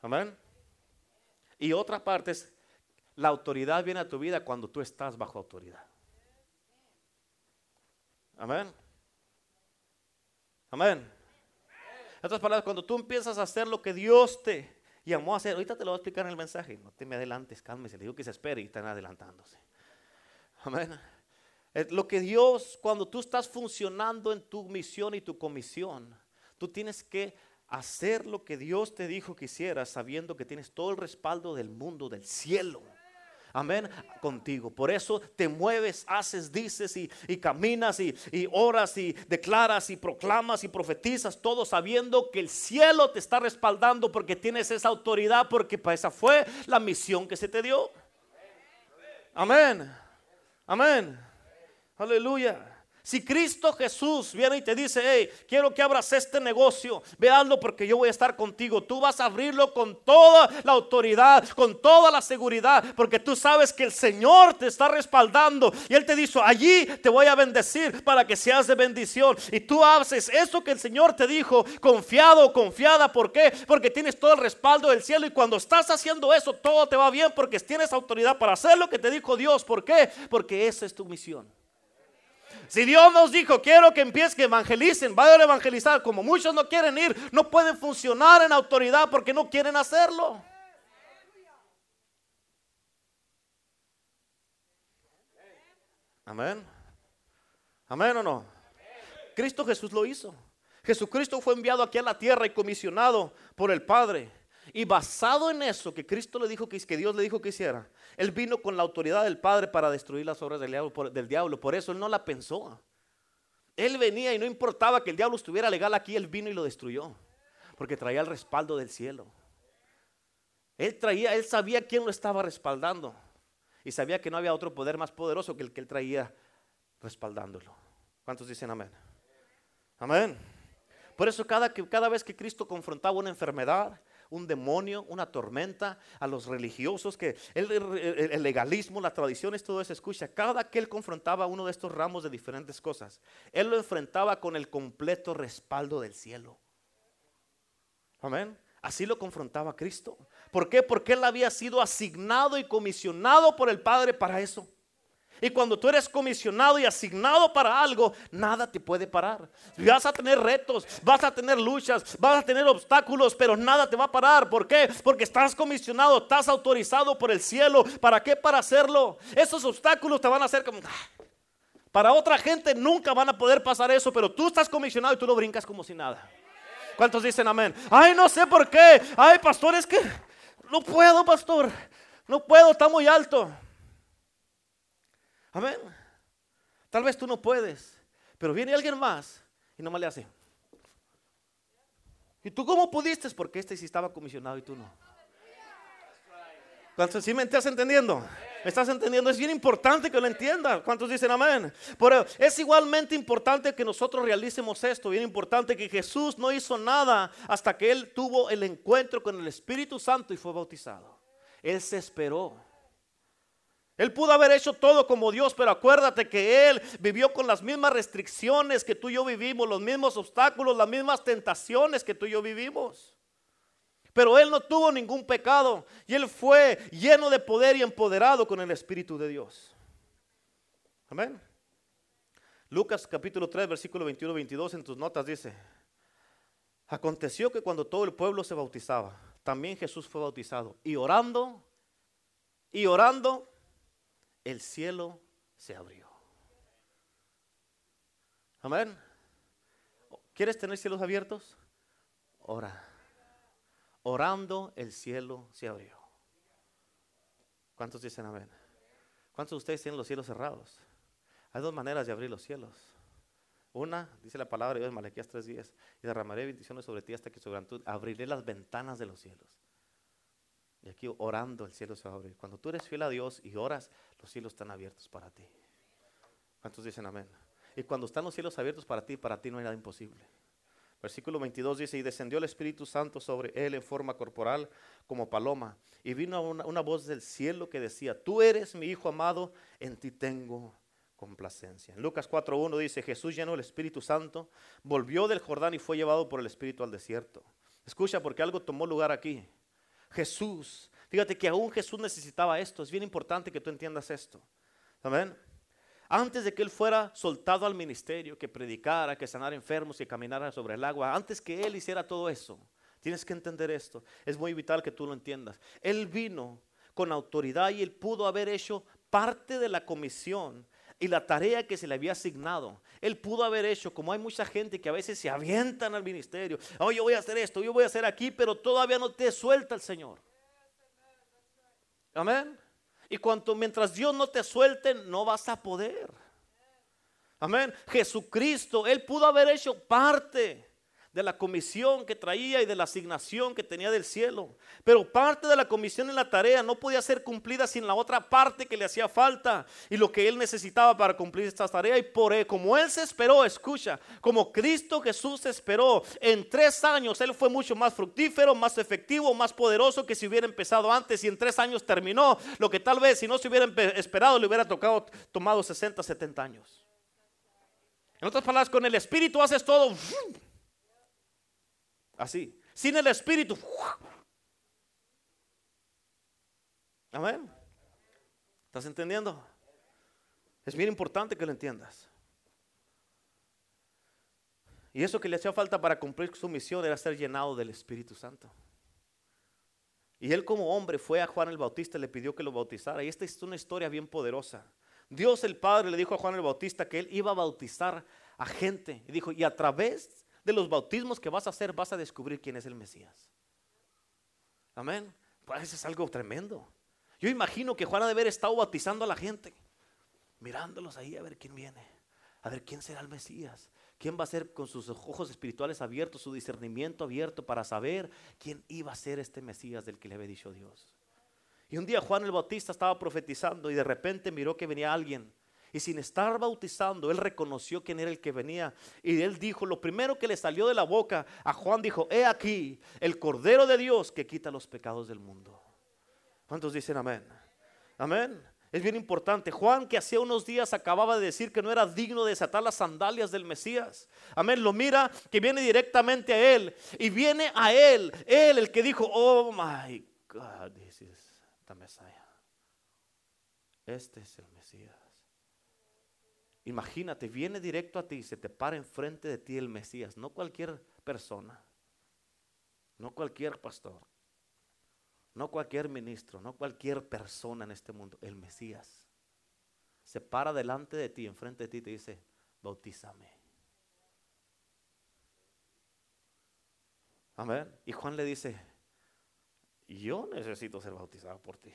Amén. Y otra parte es, la autoridad viene a tu vida cuando tú estás bajo autoridad. Amén. Amén. En otras palabras, cuando tú empiezas a hacer lo que Dios te llamó a hacer, ahorita te lo voy a explicar en el mensaje, no te me adelantes, cálmese, le digo que se espere y están adelantándose. Amén. Eh, lo que Dios, cuando tú estás funcionando en tu misión y tu comisión, tú tienes que hacer lo que Dios te dijo que hicieras, sabiendo que tienes todo el respaldo del mundo, del cielo. Amén, contigo. Por eso te mueves, haces, dices y, caminas y, y, oras y declaras y proclamas y profetizas, todo sabiendo que el cielo te está respaldando porque tienes esa autoridad, porque esa fue la misión que se te dio. Amén. Amén. Aleluya. Si Cristo Jesús viene y te dice, hey, quiero que abras este negocio, veanlo porque yo voy a estar contigo. Tú vas a abrirlo con toda la autoridad, con toda la seguridad, porque tú sabes que el Señor te está respaldando. Y Él te dijo, allí te voy a bendecir para que seas de bendición. Y tú haces eso que el Señor te dijo, confiado confiada. ¿Por qué? Porque tienes todo el respaldo del cielo y cuando estás haciendo eso, todo te va bien porque tienes autoridad para hacer lo que te dijo Dios. ¿Por qué? Porque esa es tu misión. Si Dios nos dijo, quiero que empiecen, que evangelicen, vayan a evangelizar, como muchos no quieren ir, no pueden funcionar en autoridad porque no quieren hacerlo. Amén. Amén o no. Cristo Jesús lo hizo. Jesucristo fue enviado aquí a la tierra y comisionado por el Padre. Y basado en eso que Cristo le dijo que, que Dios le dijo que hiciera, él vino con la autoridad del Padre para destruir las obras del diablo, por, eso él no la pensó. Él venía y no importaba que el diablo estuviera legal aquí, él vino y lo destruyó. Porque traía el respaldo del cielo. Él traía, él sabía quién lo estaba respaldando. Y sabía que no había otro poder más poderoso que el que él traía respaldándolo. ¿Cuántos dicen amén? Amén. Por eso cada, cada vez que Cristo confrontaba una enfermedad, un demonio, una tormenta, a los religiosos, que el, el, legalismo, las tradiciones, todo eso, escucha, cada que él confrontaba uno de estos ramos de diferentes cosas, él lo enfrentaba con el completo respaldo del cielo. Amén. Así lo confrontaba Cristo. ¿Por qué? Porque él había sido asignado y comisionado por el Padre para eso. Y cuando tú eres comisionado y asignado para algo, nada te puede parar. Vas a tener retos, vas a tener luchas, vas a tener obstáculos, pero nada te va a parar. ¿Por qué? Porque estás comisionado, estás autorizado por el cielo. ¿Para qué? Para hacerlo. Esos obstáculos te van a hacer como... Ah". Para otra gente nunca van a poder pasar eso, pero tú estás comisionado y tú lo brincas como si nada. ¿Cuántos dicen amén? Ay, no sé por qué. Ay, pastor, es que no puedo, pastor. No puedo, está muy alto. Amén. Tal vez tú no puedes, pero viene alguien más y no me le hace. ¿Y tú cómo pudiste? Porque este sí estaba comisionado y tú no. ¿Cuántos sí me estás entendiendo? ¿Me estás entendiendo? Es bien importante que lo entiendas. ¿Cuántos dicen amén? Pero es igualmente importante que nosotros realicemos esto. Bien importante que Jesús no hizo nada hasta que Él tuvo el encuentro con el Espíritu Santo y fue bautizado. Él se esperó. Él pudo haber hecho todo como Dios, pero acuérdate que Él vivió con las mismas restricciones que tú y yo vivimos, los mismos obstáculos, las mismas tentaciones que tú y yo vivimos. Pero Él no tuvo ningún pecado y Él fue lleno de poder y empoderado con el Espíritu de Dios. Amén. Lucas capítulo 3, versículo 21, 22 en tus notas dice, aconteció que cuando todo el pueblo se bautizaba, también Jesús fue bautizado y orando, y orando, el cielo se abrió. Amén. ¿Quieres tener cielos abiertos? Ora. Orando, el cielo se abrió. ¿Cuántos dicen amén? ¿Cuántos de ustedes tienen los cielos cerrados? Hay dos maneras de abrir los cielos. Una, dice la palabra de Dios en Malaquías 3:10, y derramaré bendiciones sobre ti hasta que sobre tu abriré las ventanas de los cielos. Y aquí orando el cielo se va a abrir. Cuando tú eres fiel a Dios y oras, los cielos están abiertos para ti. ¿Cuántos dicen amén? Y cuando están los cielos abiertos para ti, para ti no hay nada imposible. Versículo 22 dice, y descendió el Espíritu Santo sobre él en forma corporal como paloma. Y vino una, voz del cielo que decía, tú eres mi Hijo amado, en ti tengo complacencia. En Lucas 4.1 dice, Jesús llenó el Espíritu Santo, volvió del Jordán y fue llevado por el Espíritu al desierto. Escucha, porque algo tomó lugar aquí. Jesús. Fíjate que aún Jesús necesitaba esto. Es bien importante que tú entiendas esto. Amén. Antes de que él fuera soltado al ministerio, que predicara, que sanara enfermos, que caminara sobre el agua, antes que él hiciera todo eso, tienes que entender esto. Es muy vital que tú lo entiendas. Él vino con autoridad y él pudo haber hecho parte de la comisión y la tarea que se le había asignado. Él pudo haber hecho, como hay mucha gente que a veces se avientan al ministerio, oh, yo voy a hacer esto, yo voy a hacer aquí, pero todavía no te suelta el Señor. Amén. Y cuanto mientras Dios no te suelte, no vas a poder. Amén. Jesucristo, Él pudo haber hecho parte de la comisión que traía y de la asignación que tenía del cielo. Pero parte de la comisión en la tarea no podía ser cumplida sin la otra parte que le hacía falta y lo que él necesitaba para cumplir esta tarea. Y por él, como él se esperó, escucha, como Cristo Jesús se esperó, en tres años él fue mucho más fructífero, más efectivo, más poderoso que si hubiera empezado antes y en tres años terminó lo que tal vez si no se hubiera esperado le hubiera tocado, tomado 60, 70 años. En otras palabras, con el Espíritu haces todo Así. Sin el Espíritu. Amén. ¿Estás entendiendo? Es bien importante que lo entiendas. Y eso que le hacía falta para cumplir su misión era ser llenado del Espíritu Santo. Y él como hombre fue a Juan el Bautista y le pidió que lo bautizara. Y esta es una historia bien poderosa. Dios el Padre le dijo a Juan el Bautista que él iba a bautizar a gente. Y dijo, y a través de los bautismos que vas a hacer vas a descubrir quién es el Mesías. Amén. Pues eso es algo tremendo. Yo imagino que Juan ha de haber estado bautizando a la gente, mirándolos ahí a ver quién viene, a ver quién será el Mesías, quién va a ser con sus ojos espirituales abiertos, su discernimiento abierto para saber quién iba a ser este Mesías del que le había dicho Dios. Y un día Juan el Bautista estaba profetizando y de repente miró que venía alguien Y sin estar bautizando, él reconoció quién era el que venía. Y él dijo, lo primero que le salió de la boca a Juan dijo, he aquí el Cordero de Dios que quita los pecados del mundo. ¿Cuántos dicen amén? Amén. Es bien importante. Juan, que hacía unos días acababa de decir que no era digno de desatar las sandalias del Mesías. Amén. Lo mira que viene directamente a él. Y viene a él. Él el que dijo, oh my God, this is the Messiah. Este es el Mesías. Imagínate, viene directo a ti, se te para enfrente de ti el Mesías, no cualquier persona, no cualquier pastor, no cualquier ministro, no cualquier persona en este mundo, el Mesías. Se para delante de ti, enfrente de ti y te dice, bautízame. Amén. Y Juan le dice, yo necesito ser bautizado por ti.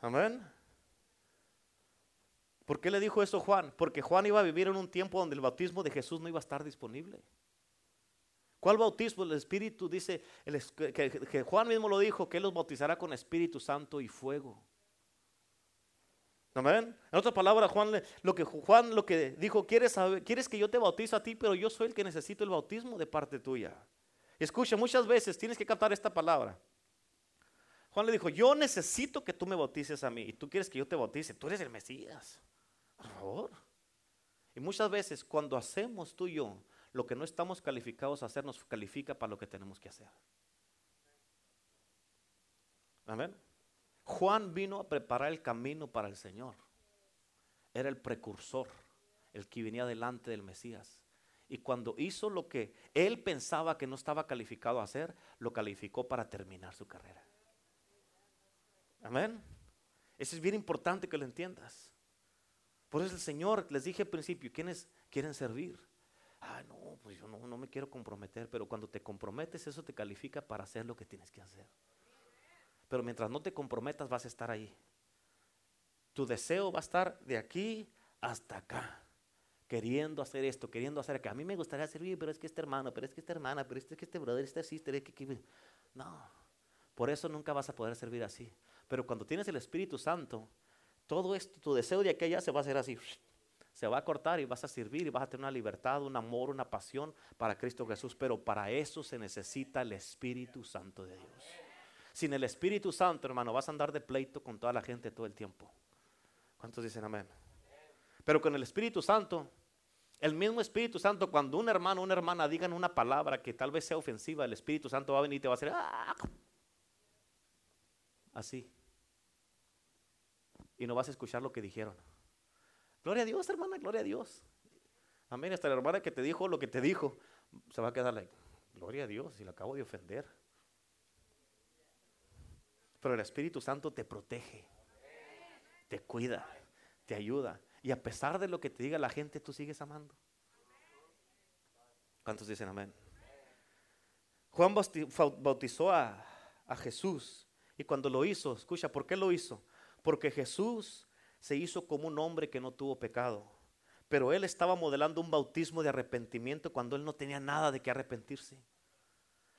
Amén. ¿Por qué le dijo eso Juan? Porque Juan iba a vivir en un tiempo donde el bautismo de Jesús no iba a estar disponible. ¿Cuál bautismo? El Espíritu dice, que, Juan mismo lo dijo, que Él los bautizará con Espíritu Santo y fuego. Amén. En otras palabras, Juan lo que Juan lo que dijo, ¿quieres, quieres que yo te bautice a ti, pero yo soy el que necesito el bautismo de parte tuya. Escucha, muchas veces tienes que captar esta palabra. Juan le dijo, yo necesito que tú me bautices a mí y tú quieres que yo te bautice, tú eres el Mesías, por. Y muchas veces cuando hacemos tú y yo lo que no estamos calificados a hacer, nos califica para lo que tenemos que hacer. Amén. Juan vino a preparar el camino para el Señor. Era el precursor, el que venía delante del Mesías. Y cuando hizo lo que él pensaba que no estaba calificado a hacer, lo calificó para terminar su carrera. Amén. Eso es bien importante que lo entiendas. Por eso el Señor, les dije al principio, ¿quiénes quieren servir? Ah, no, pues yo no, no me quiero comprometer, pero cuando te comprometes eso te califica para hacer lo que tienes que hacer. Pero mientras no te comprometas vas a estar ahí. Tu deseo va a estar de aquí hasta acá queriendo hacer esto, queriendo hacer acá. A mí me gustaría servir, pero es que este hermano, pero es que esta hermana, pero es que este brother, este sister, es que, no. Por eso nunca vas a poder servir así. Pero cuando tienes el Espíritu Santo, todo esto, tu deseo de aquella se va a hacer así. Se va a cortar y vas a servir y vas a tener una libertad, un amor, una pasión para Cristo Jesús. Pero para eso se necesita el Espíritu Santo de Dios. Sin el Espíritu Santo, hermano, vas a andar de pleito con toda la gente todo el tiempo. ¿Cuántos dicen amén? Pero con el Espíritu Santo, el mismo Espíritu Santo, cuando un hermano o una hermana digan una palabra que tal vez sea ofensiva, el Espíritu Santo va a venir y te va a hacer ¡ah! así y no vas a escuchar lo que dijeron. Gloria a Dios, hermana, gloria a Dios. Amén. Hasta la hermana que te dijo lo que te dijo, se va a quedar like, gloria a Dios, y la acabo de ofender. Pero el Espíritu Santo te protege, te cuida, te ayuda. Y a pesar de lo que te diga la gente, tú sigues amando. ¿Cuántos dicen amén? Juan bautizó a, a Jesús y cuando lo hizo, escucha, ¿por qué lo hizo? Porque Jesús se hizo como un hombre que no tuvo pecado. Pero él estaba modelando un bautismo de arrepentimiento cuando él no tenía nada de qué arrepentirse.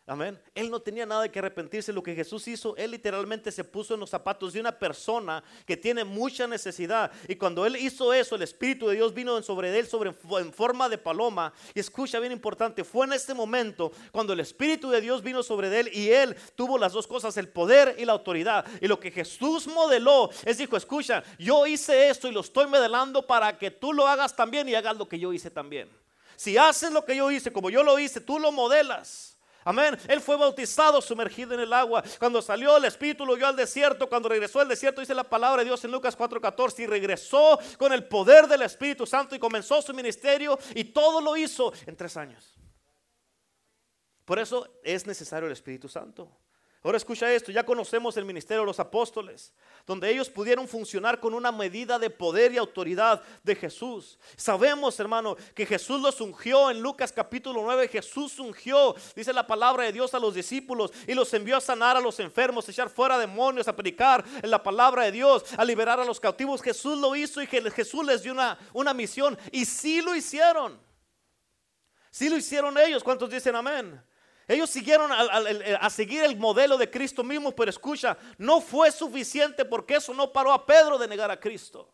Amén. Él no tenía nada que arrepentirse. Lo que Jesús hizo, él literalmente se puso en los zapatos de una persona que tiene mucha necesidad. Y cuando él hizo eso, el Espíritu de Dios vino sobre él sobre, en forma de paloma. Y escucha bien importante, fue en este momento cuando el Espíritu de Dios vino sobre él y él tuvo las dos cosas, el poder y la autoridad. Y lo que Jesús modeló es dijo, escucha, yo hice esto y lo estoy modelando para que tú lo hagas también y hagas lo que yo hice también. Si haces lo que yo hice como yo lo hice, tú lo modelas. Amén. Él fue bautizado, sumergido en el agua. Cuando salió el Espíritu lo vio al desierto. Cuando regresó al desierto, dice la palabra de Dios en Lucas 4:14. Y regresó con el poder del Espíritu Santo y comenzó su ministerio. Y todo lo hizo en tres años. Por eso es necesario el Espíritu Santo. Ahora escucha esto, ya conocemos el ministerio de los apóstoles, donde ellos pudieron funcionar con una medida de poder y autoridad de Jesús. Sabemos, hermano, que Jesús los ungió en Lucas capítulo 9, Jesús ungió, dice la palabra de Dios a los discípulos y los envió a sanar a los enfermos, a echar fuera demonios, a predicar en la palabra de Dios, a liberar a los cautivos. Jesús lo hizo y Jesús les dio una, una misión y sí lo hicieron. Sí lo hicieron ellos, ¿cuántos dicen amén? Ellos siguieron a, seguir el modelo de Cristo mismo, pero escucha, no fue suficiente porque eso no paró a Pedro de negar a Cristo.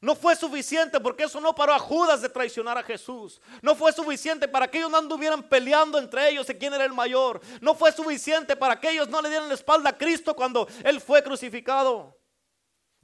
No fue suficiente porque eso no paró a Judas de traicionar a Jesús. No fue suficiente para que ellos no anduvieran peleando entre ellos de quién era el mayor. No fue suficiente para que ellos no le dieran la espalda a Cristo cuando Él fue crucificado.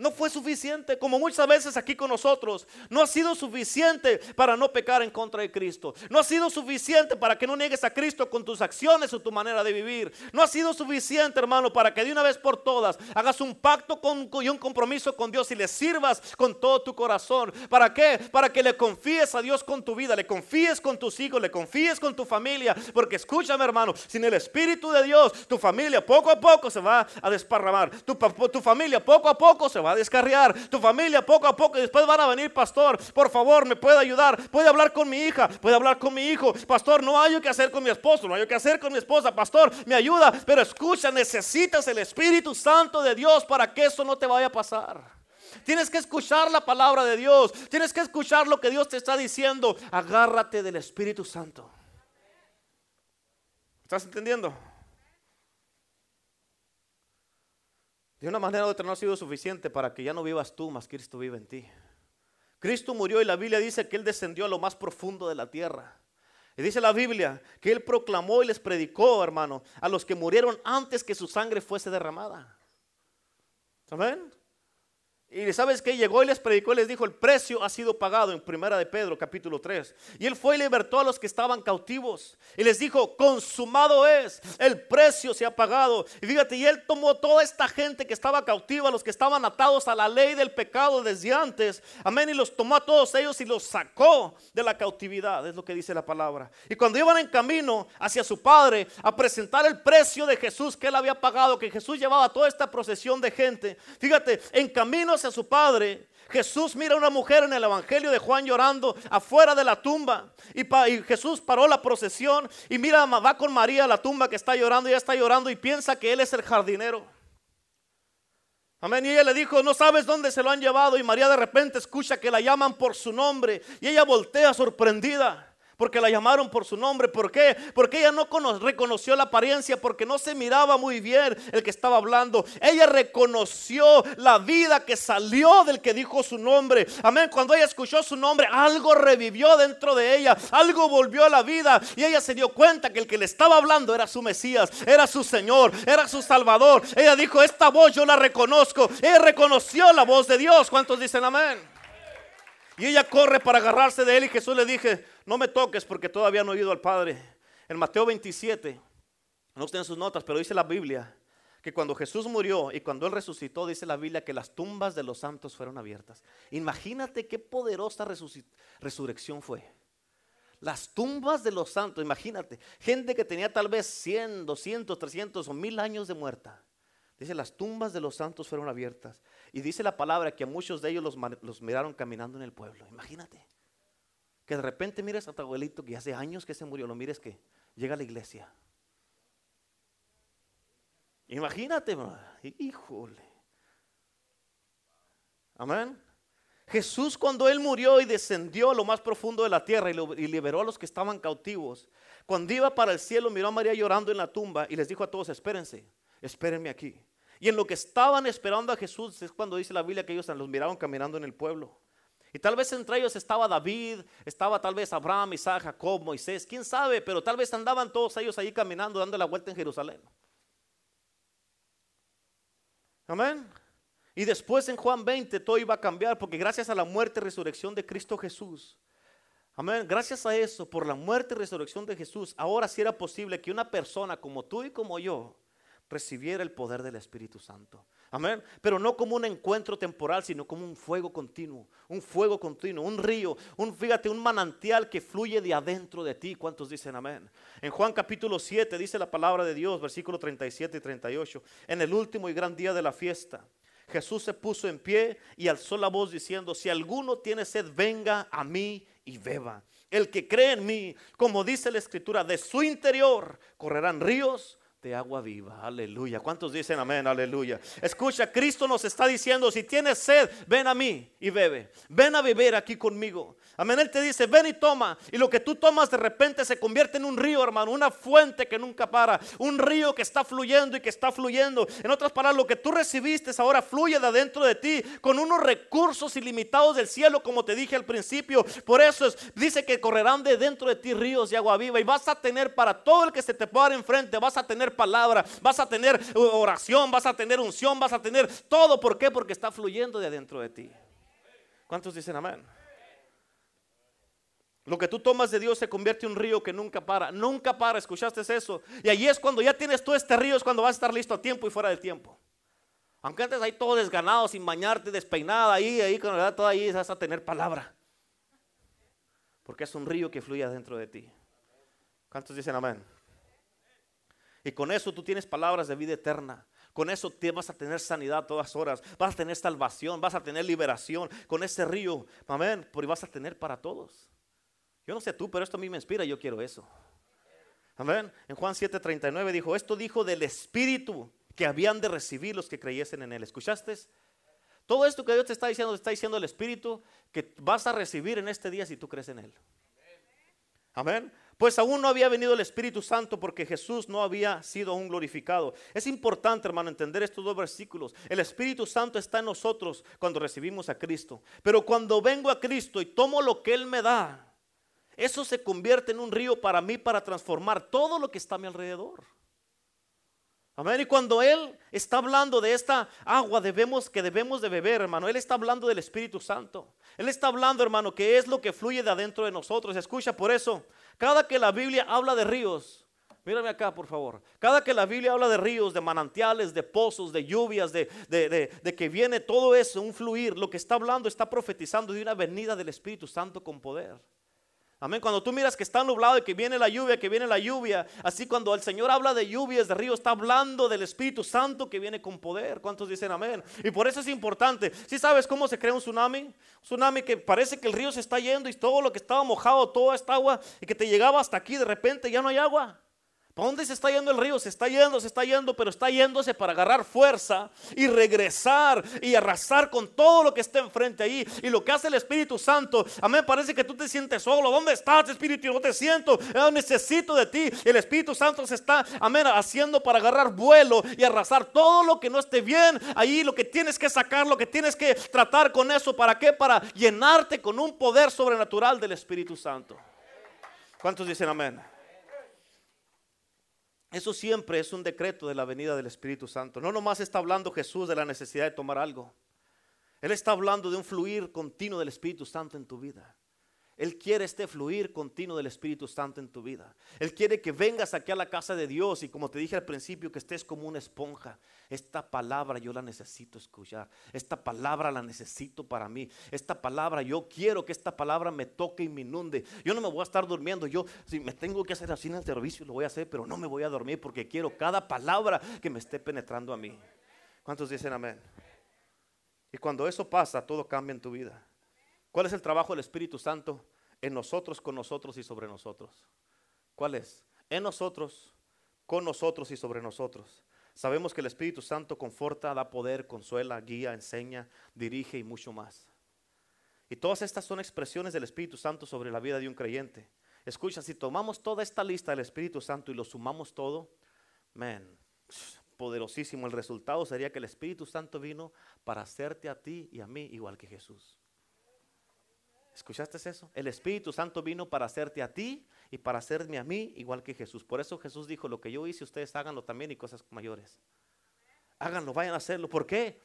No fue suficiente, como muchas veces aquí con nosotros. No ha sido suficiente para no pecar en contra de Cristo. No ha sido suficiente para que no niegues a Cristo con tus acciones o tu manera de vivir. No ha sido suficiente, hermano, para que de una vez por todas hagas un pacto con, y un compromiso con Dios y le sirvas con todo tu corazón. ¿Para qué? Para que le confíes a Dios con tu vida, le confíes con tus hijos, le confíes con tu familia. Porque escúchame, hermano, sin el Espíritu de Dios, tu familia poco a poco se va a desparramar. Tu, tu familia poco a poco se va a descarriar. Tu familia poco a poco y después van a venir, pastor, por favor, me puede ayudar. Puede hablar con mi hija, puede hablar con mi hijo. Pastor, no hay que hacer con mi esposo, no hay que hacer con mi esposa. Pastor, me ayuda, pero escucha, necesitas el Espíritu Santo de Dios para que eso no te vaya a pasar. Tienes que escuchar la palabra de Dios. Tienes que escuchar lo que Dios te está diciendo. Agárrate del Espíritu Santo. ¿Estás entendiendo? De una manera u otra no ha sido suficiente para que ya no vivas tú, más Cristo vive en ti. Cristo murió y la Biblia dice que Él descendió a lo más profundo de la tierra. Y dice la Biblia que Él proclamó y les predicó, hermano, a los que murieron antes que su sangre fuese derramada. ¿Saben? Y sabes que llegó y les predicó y les dijo, el precio ha sido pagado en primera de Pedro capítulo 3. Y él fue y libertó a los que estaban cautivos. Y les dijo, consumado es, el precio se ha pagado. Y fíjate, y él tomó toda esta gente que estaba cautiva, los que estaban atados a la ley del pecado desde antes. Amén. Y los tomó a todos ellos y los sacó de la cautividad, es lo que dice la palabra. Y cuando iban en camino hacia su padre a presentar el precio de Jesús que él había pagado, que Jesús llevaba toda esta procesión de gente. Fíjate, en camino a su padre, Jesús mira a una mujer en el Evangelio de Juan llorando afuera de la tumba. Y, Jesús paró la procesión y mira, va con María a la tumba que está llorando, y ella está llorando y piensa que él es el jardinero. Amén. Y ella le dijo, no sabes dónde se lo han llevado. Y María de repente escucha que la llaman por su nombre. Y ella voltea sorprendida porque la llamaron por su nombre. ¿Por qué? Porque ella no reconoció la apariencia, porque no se miraba muy bien el que estaba hablando. Ella reconoció la vida que salió del que dijo su nombre. Amén. Cuando ella escuchó su nombre, algo revivió dentro de ella, algo volvió a la vida y ella se dio cuenta que el que le estaba hablando era su Mesías, era su Señor, era su Salvador. Ella dijo, esta voz yo la reconozco. Ella reconoció la voz de Dios. ¿Cuántos dicen amén? Y ella corre para agarrarse de él y Jesús le dije, no me toques porque todavía no he ido al Padre. En Mateo 27, no estén sus notas, pero dice la Biblia que cuando Jesús murió y cuando Él resucitó, dice la Biblia que las tumbas de los santos fueron abiertas. Imagínate qué poderosa resurrección fue. Las tumbas de los santos, imagínate, gente que tenía tal vez 100, 200, 300 o 1000 años de muerta. Dice, las tumbas de los santos fueron abiertas. Y dice la palabra que a muchos de ellos los, los miraron caminando en el pueblo. Imagínate. Que de repente mires a tu abuelito que hace años que se murió, lo mires que llega a la iglesia. Imagínate, híjole. Amén. Jesús cuando Él murió y descendió a lo más profundo de la tierra y, liberó a los que estaban cautivos, cuando iba para el cielo miró a María llorando en la tumba y les dijo a todos, espérense, espérenme aquí. Y en lo que estaban esperando a Jesús es cuando dice la Biblia que ellos los miraron caminando en el pueblo. Y tal vez entre ellos estaba David, estaba tal vez Abraham, Isaac, Jacob, Moisés, quién sabe, pero tal vez andaban todos ellos ahí caminando, dando la vuelta en Jerusalén. Amén. Y después en Juan 20 todo iba a cambiar porque gracias a la muerte y resurrección de Cristo Jesús, amén, gracias a eso, por la muerte y resurrección de Jesús, ahora sí era posible que una persona como tú y como yo recibiera el poder del Espíritu Santo. Amén. Pero no como un encuentro temporal, sino como un fuego continuo, un fuego continuo, un río, un fíjate, un manantial que fluye de adentro de ti. ¿Cuántos dicen amén? En Juan capítulo 7 dice la palabra de Dios, versículo 37 y 38, en el último y gran día de la fiesta. Jesús se puso en pie y alzó la voz diciendo, si alguno tiene sed, venga a mí y beba. El que cree en mí, como dice la escritura, de su interior correrán ríos de agua viva. Aleluya. ¿Cuántos dicen amén? Aleluya. Escucha, Cristo nos está diciendo, si tienes sed, ven a mí y bebe. Ven a beber aquí conmigo. Amén. Él te dice, ven y toma. Y lo que tú tomas de repente se convierte en un río, hermano. Una fuente que nunca para. Un río que está fluyendo y que está fluyendo. En otras palabras, lo que tú recibiste ahora fluye de adentro de ti con unos recursos ilimitados del cielo, como te dije al principio. Por eso dice que correrán de dentro de ti ríos de agua viva. Y vas a tener para todo el que se te pueda enfrente, vas a tener palabra, vas a tener oración, vas a tener unción, vas a tener todo. ¿Por qué? Porque está fluyendo de adentro de ti. ¿Cuántos dicen amén? Lo que tú tomas de Dios se convierte en un río que nunca para, nunca para, ¿escuchaste eso? Y allí es cuando ya tienes todo este río, es cuando vas a estar listo a tiempo y fuera del tiempo. Aunque antes ahí todo desganado, sin bañarte, despeinada, ahí, ahí, con la verdad, todo ahí vas a tener palabra. Porque es un río que fluye adentro de ti. ¿Cuántos dicen amén? Y con eso tú tienes palabras de vida eterna. Con eso te vas a tener sanidad todas horas. Vas a tener salvación, vas a tener liberación. Con ese río, amén, porque vas a tener para todos. Yo no sé tú, pero esto a mí me inspira, yo quiero eso. Amén. En Juan 7:39 dijo, esto dijo del Espíritu que habían de recibir los que creyesen en Él. ¿Escuchaste? Todo esto que Dios te está diciendo, te está diciendo el Espíritu que vas a recibir en este día si tú crees en Él. Amén. Pues aún no había venido el Espíritu Santo porque Jesús no había sido aún glorificado. Es importante, hermano, entender estos dos versículos. El Espíritu Santo está en nosotros cuando recibimos a Cristo. Pero cuando vengo a Cristo y tomo lo que Él me da, eso se convierte en un río para mí para transformar todo lo que está a mi alrededor. Amén. Y cuando Él está hablando de esta agua debemos, que debemos de beber, hermano, Él está hablando del Espíritu Santo. Él está hablando, hermano, que es lo que fluye de adentro de nosotros. Escucha, por eso, cada que la Biblia habla de ríos, mírame acá, por favor. Cada que la Biblia habla de ríos, de manantiales, de pozos, de lluvias, de, de que viene todo eso, un fluir, lo que está hablando está profetizando de una venida del Espíritu Santo con poder. Amén. Cuando tú miras que está nublado y que viene la lluvia, que viene la lluvia. Así cuando el Señor habla de lluvias, de ríos, está hablando del Espíritu Santo que viene con poder. ¿Cuántos dicen amén? Y por eso es importante. Si sabes cómo se crea un tsunami? Un tsunami que parece que el río se está yendo y todo lo que estaba mojado, toda esta agua y que te llegaba hasta aquí, de repente ya no hay agua. ¿Para dónde se está yendo el río? Se está yendo, se está yendo, pero está yéndose para agarrar fuerza y regresar y arrasar con todo lo que está enfrente ahí. Y lo que hace el Espíritu Santo, a mí me parece que tú te sientes solo. ¿Dónde estás, Espíritu? No te siento, necesito de ti. El Espíritu Santo se está, amén, haciendo para agarrar vuelo y arrasar todo lo que no esté bien. Ahí lo que tienes que sacar, lo que tienes que tratar con eso. ¿Para qué? Para llenarte con un poder sobrenatural del Espíritu Santo. ¿Cuántos dicen amén? Eso siempre es un decreto de la venida del Espíritu Santo. No nomás está hablando Jesús de la necesidad de tomar algo. Él está hablando de un fluir continuo del Espíritu Santo en tu vida. Él quiere este fluir continuo del Espíritu Santo en tu vida. Él quiere que vengas aquí a la casa de Dios y como te dije al principio, que estés como una esponja. Esta palabra yo la necesito escuchar. Esta palabra la necesito para mí. Esta palabra, yo quiero que esta palabra me toque y me inunde. Yo no me voy a estar durmiendo. Yo, si me tengo que hacer así en el servicio, lo voy a hacer, pero no me voy a dormir porque quiero cada palabra que me esté penetrando a mí. ¿Cuántos dicen amén? Y cuando eso pasa, todo cambia en tu vida. ¿Cuál es el trabajo del Espíritu Santo en nosotros, con nosotros y sobre nosotros? ¿Cuál es? En nosotros, con nosotros y sobre nosotros. Sabemos que el Espíritu Santo conforta, da poder, consuela, guía, enseña, dirige y mucho más. Y todas estas son expresiones del Espíritu Santo sobre la vida de un creyente. Escucha, si tomamos toda esta lista del Espíritu Santo y lo sumamos todo, man, poderosísimo. El resultado sería que el Espíritu Santo vino para hacerte a ti y a mí igual que Jesús. ¿Escuchaste eso? El Espíritu Santo vino para hacerte a ti y para hacerme a mí igual que Jesús. Por eso Jesús dijo, lo que yo hice, ustedes háganlo también y cosas mayores. Háganlo, vayan a hacerlo. ¿Por qué?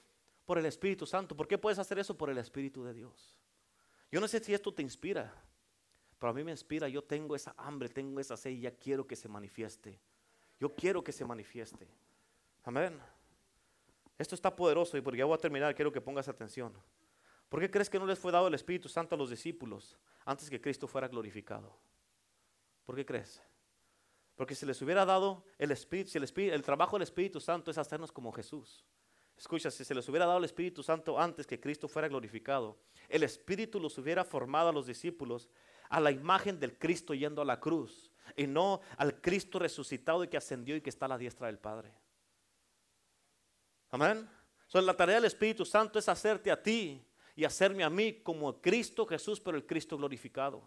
Por el Espíritu Santo. ¿Por qué puedes hacer eso? Por el Espíritu de Dios. Yo no sé si esto te inspira, pero a mí me inspira. Yo tengo esa hambre, tengo esa sed y ya quiero que se manifieste. Yo quiero que se manifieste. Amén. Esto está poderoso y porque ya voy a terminar, quiero que pongas atención. ¿Por qué crees que no les fue dado el Espíritu Santo a los discípulos antes que Cristo fuera glorificado? ¿Por qué crees? Porque si les hubiera dado el Espíritu, si el, trabajo del Espíritu Santo es hacernos como Jesús. Escucha, si se les hubiera dado el Espíritu Santo antes que Cristo fuera glorificado, el Espíritu los hubiera formado a los discípulos a la imagen del Cristo yendo a la cruz. y no al Cristo resucitado y que ascendió y que está a la diestra del Padre. Amén. So, la tarea del Espíritu Santo es hacerte a ti y hacerme a mí como Cristo Jesús, pero el Cristo glorificado.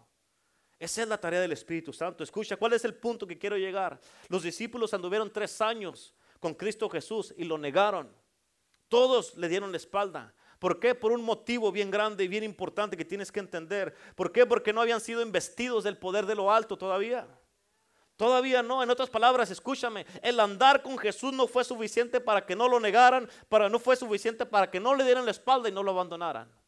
Esa es la tarea del Espíritu Santo. Escucha, ¿cuál es el punto que quiero llegar? Los discípulos anduvieron tres años con Cristo Jesús y lo negaron. Todos le dieron la espalda. ¿Por qué? Por un motivo bien grande y bien importante que tienes que entender. ¿Por qué? Porque no habían sido investidos del poder de lo alto todavía. Todavía no, en otras palabras, escúchame, el andar con Jesús no fue suficiente para que no lo negaran, para no fue suficiente para que no le dieran la espalda y no lo abandonaran.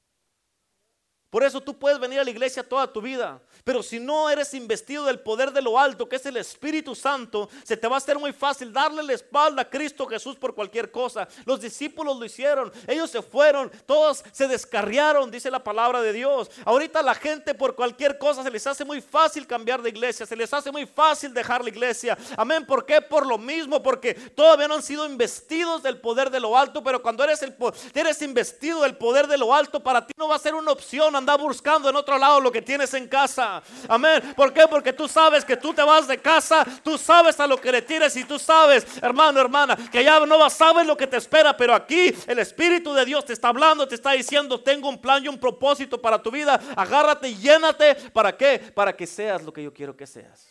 Por eso tú puedes venir a la iglesia toda tu vida. Pero si no eres investido del poder de lo alto, que es el Espíritu Santo, se te va a hacer muy fácil darle la espalda a Cristo Jesús por cualquier cosa. Los discípulos lo hicieron. Ellos se fueron. Todos se descarriaron, dice la palabra de Dios. Ahorita la gente por cualquier cosa se les hace muy fácil cambiar de iglesia. Se les hace muy fácil dejar la iglesia. Amén. ¿Por qué? Por lo mismo. Porque todavía no han sido investidos del poder de lo alto. Pero cuando eres, el, eres investido del poder de lo alto, para ti no va a ser una opción anda buscando en otro lado lo que tienes en casa. Amén. ¿Por qué? Porque tú sabes que tú te vas de casa, tú sabes a lo que le tienes y tú sabes, hermano, hermana, que ya no sabes lo que te espera, pero aquí el Espíritu de Dios te está hablando, te está diciendo, tengo un plan y un propósito para tu vida. Agárrate y llénate. ¿Para qué? Para que seas lo que yo quiero que seas.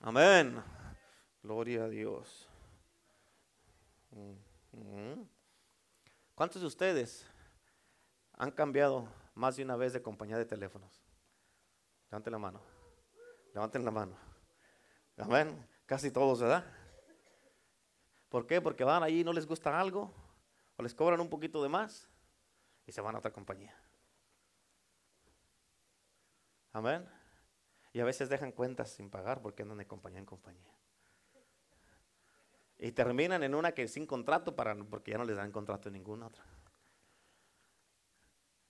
Amén. Gloria a Dios. Mm, mm. ¿Cuántos de ustedes han cambiado más de una vez de compañía de teléfonos? Levanten la mano. Levanten la mano. Amén. Casi todos, ¿verdad? ¿Por qué? Porque van allí y no les gusta algo o les cobran un poquito de más y se van a otra compañía. Amén. Y a veces dejan cuentas sin pagar porque andan de compañía en compañía. Y terminan en una que sin contrato para, porque ya no les dan contrato en ninguna otra.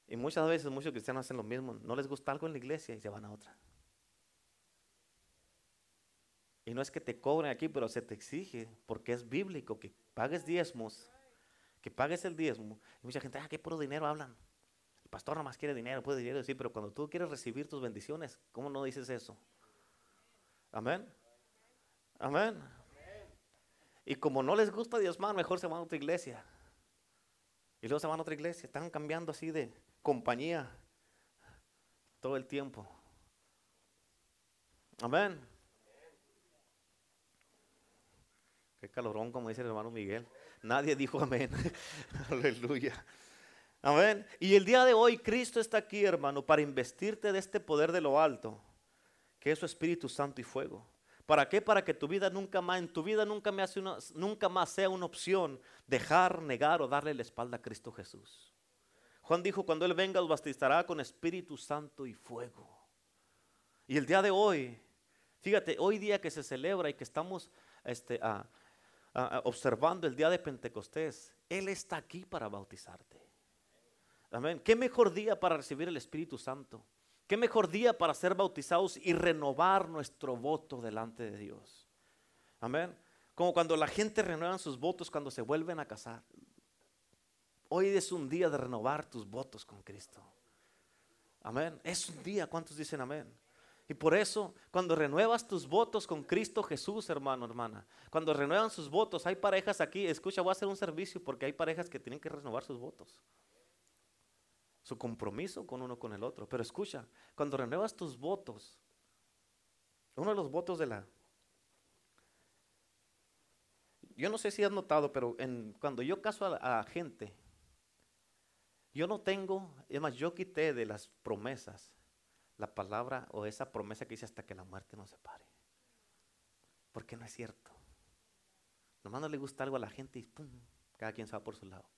Y muchas veces muchos cristianos hacen lo mismo. No les gusta algo en la iglesia y se van a otra. Y no es que te cobren aquí, pero se te exige, porque es bíblico, que pagues diezmos, que pagues el diezmo. Y mucha gente, ah, qué puro dinero hablan. El pastor nada más quiere dinero, puede dinero, sí, pero cuando tú quieres recibir tus bendiciones, ¿cómo no dices eso? Amén. Amén. Y como no les gusta diezmar, mejor se van a otra iglesia. Y luego se van a otra iglesia. Están cambiando así de, compañía todo el tiempo. Amén. Qué calorón, como dice el hermano Miguel. Nadie dijo amén. Aleluya. Amén. Y el día de hoy Cristo está aquí, hermano, para investirte de este poder de lo alto, que es su Espíritu Santo y fuego. ¿Para qué? Para que tu vida nunca más, en tu vida nunca, me hace una, nunca más sea una opción dejar, negar o darle la espalda a Cristo Jesús. Juan dijo, cuando Él venga, os bautizará con Espíritu Santo y fuego. Y el día de hoy, fíjate, hoy día que se celebra y que estamos este, observando el día de Pentecostés, Él está aquí para bautizarte. Amén. ¿Qué mejor día para recibir el Espíritu Santo? ¿Qué mejor día para ser bautizados y renovar nuestro voto delante de Dios? Amén. Como cuando la gente renueva sus votos cuando se vuelven a casar. Hoy es un día de renovar tus votos con Cristo. Amén. Es un día, ¿cuántos dicen amén? Y por eso, cuando renuevas tus votos con Cristo Jesús, hermano, hermana, cuando renuevan sus votos, hay parejas aquí, escucha, voy a hacer un servicio porque hay parejas que tienen que renovar sus votos. Su compromiso con uno con el otro. Pero escucha, cuando renuevas tus votos, uno de los votos de la... Yo no sé si has notado, pero cuando yo caso a gente, yo no tengo, es más, yo quité de las promesas la palabra o esa promesa que dice hasta que la muerte nos separe. Porque no es cierto. Nomás no le gusta algo a la gente y ¡pum! cada quien se va por su lado.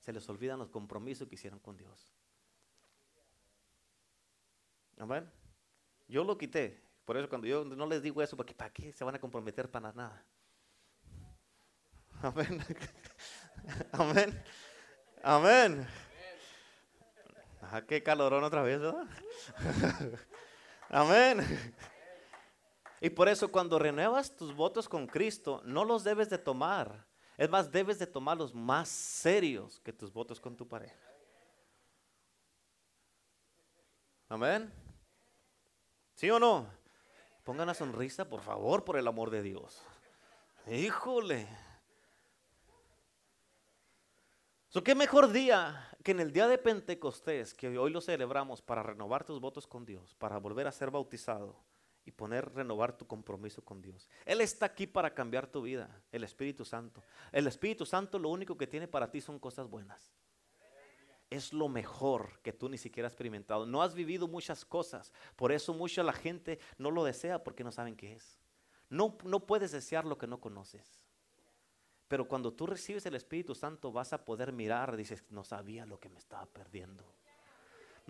Se les olvidan los compromisos que hicieron con Dios. Amén. Yo lo quité. Por eso cuando yo no les digo eso, porque ¿para qué se van a comprometer para nada? Amén. Amén. Amén. Ah, qué calorón otra vez, ¿verdad? Amén. Y por eso cuando renuevas tus votos con Cristo, no los debes de tomar. Es más, debes de tomarlos más serios que tus votos con tu pareja. Amén. ¿Sí o no? Pongan una sonrisa, por favor, por el amor de Dios. Híjole. ¿Qué mejor día que en el día de Pentecostés, que hoy lo celebramos para renovar tus votos con Dios, para volver a ser bautizado y poner, renovar tu compromiso con Dios? Él está aquí para cambiar tu vida, el Espíritu Santo. El Espíritu Santo lo único que tiene para ti son cosas buenas. Es lo mejor que tú ni siquiera has experimentado. No has vivido muchas cosas. Por eso mucha la gente no lo desea porque no saben qué es. No, no puedes desear lo que no conoces. Pero cuando tú recibes el Espíritu Santo vas a poder mirar, dices, no sabía lo que me estaba perdiendo.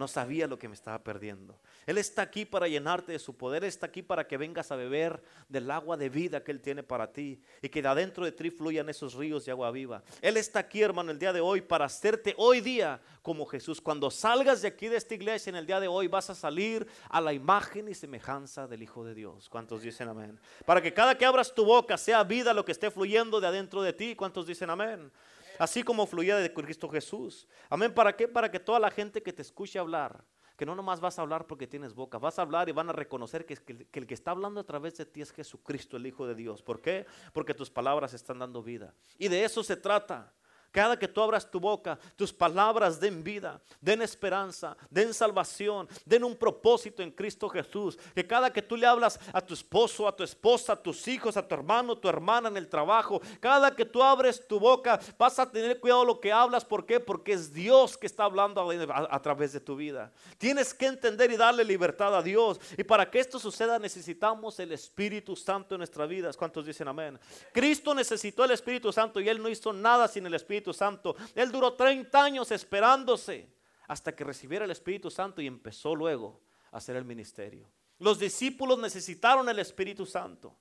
No sabía lo que me estaba perdiendo. Él está aquí para llenarte de su poder. Está aquí para que vengas a beber del agua de vida que Él tiene para ti. Y que de adentro de ti fluyan esos ríos de agua viva. Él está aquí, hermano, el día de hoy para hacerte hoy día como Jesús. Cuando salgas de aquí de esta iglesia en el día de hoy vas a salir a la imagen y semejanza del Hijo de Dios. ¿Cuántos dicen amén? Para que cada que abras tu boca sea vida lo que esté fluyendo de adentro de ti. ¿Cuántos dicen amén? Así como fluía de Cristo Jesús. Amén. ¿Para qué? Para que toda la gente que te escuche hablar, que no nomás vas a hablar porque tienes boca, vas a hablar y van a reconocer que, que, el que está hablando a través de ti es Jesucristo, el Hijo de Dios. ¿Por qué? Porque tus palabras están dando vida. Y de eso se trata. Cada que tú abras tu boca, tus palabras den vida, den esperanza, den salvación, den un propósito en Cristo Jesús. Que cada que tú le hablas a tu esposo, a tu esposa, a tus hijos, a tu hermano, tu hermana en el trabajo, cada que tú abres tu boca, vas a tener cuidado lo que hablas. ¿Por qué? Porque es Dios que está hablando a, a través de tu vida. Tienes que entender y darle libertad a Dios. Y para que esto suceda necesitamos el Espíritu Santo en nuestras vidas. ¿Cuántos dicen amén? Cristo necesitó el Espíritu Santo y Él no hizo nada sin el Espíritu Santo. Él duró 30 años esperándose hasta que recibiera el Espíritu Santo y empezó luego a hacer el ministerio. Los discípulos necesitaron el Espíritu Santo.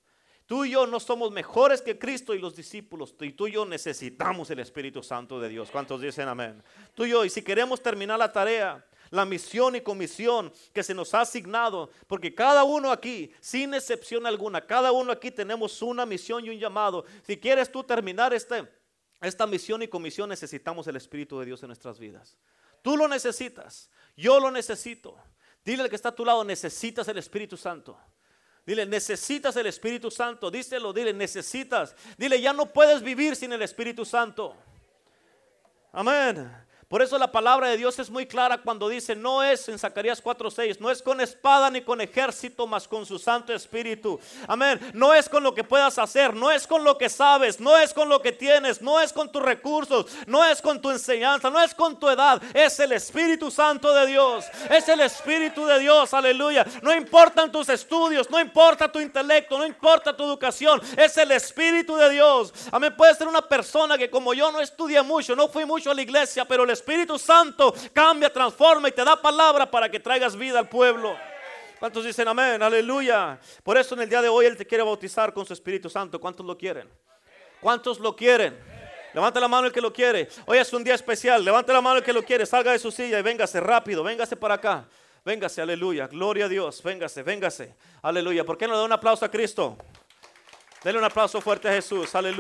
Tú y yo no somos mejores que Cristo y los discípulos. y tú y yo necesitamos el Espíritu Santo de Dios. ¿Cuántos dicen amén? Tú y yo, y si queremos terminar la tarea, la misión y comisión que se nos ha asignado, porque cada uno aquí, sin excepción alguna, cada uno aquí tenemos una misión y un llamado. Si quieres tú terminar este esta misión y comisión necesitamos el Espíritu de Dios en nuestras vidas. Tú lo necesitas, yo lo necesito. Dile al que está a tu lado, necesitas el Espíritu Santo. Dile, necesitas el Espíritu Santo. Díselo, dile, necesitas. Dile, ya no puedes vivir sin el Espíritu Santo. Amén. Por eso la palabra de Dios es muy clara cuando dice, no es en Zacarías 4:6, no es con espada ni con ejército, mas con su Santo Espíritu. Amén. No es con lo que puedas hacer, no es con lo que sabes, no es con lo que tienes, no es con tus recursos, no es con tu enseñanza, no es con tu edad, es el Espíritu Santo de Dios. Es el Espíritu de Dios, aleluya. No importan tus estudios, no importa tu intelecto, no importa tu educación, es el Espíritu de Dios. Amén. Puede ser una persona que como yo no estudia mucho, no fui mucho a la iglesia, pero el Espíritu Santo cambia, transforma y te da palabra para que traigas vida al pueblo. ¿Cuántos dicen amén? Aleluya. Por eso en el día de hoy Él te quiere bautizar con su Espíritu Santo. ¿Cuántos lo quieren? ¿Cuántos lo quieren? Levanta la mano el que lo quiere. Hoy es un día especial. Levanta la mano el que lo quiere. Salga de su silla y véngase rápido. Véngase para acá. Véngase, aleluya. Gloria a Dios. Véngase, véngase. Aleluya. ¿Por qué no le da un aplauso a Cristo? Dele un aplauso fuerte a Jesús. Aleluya.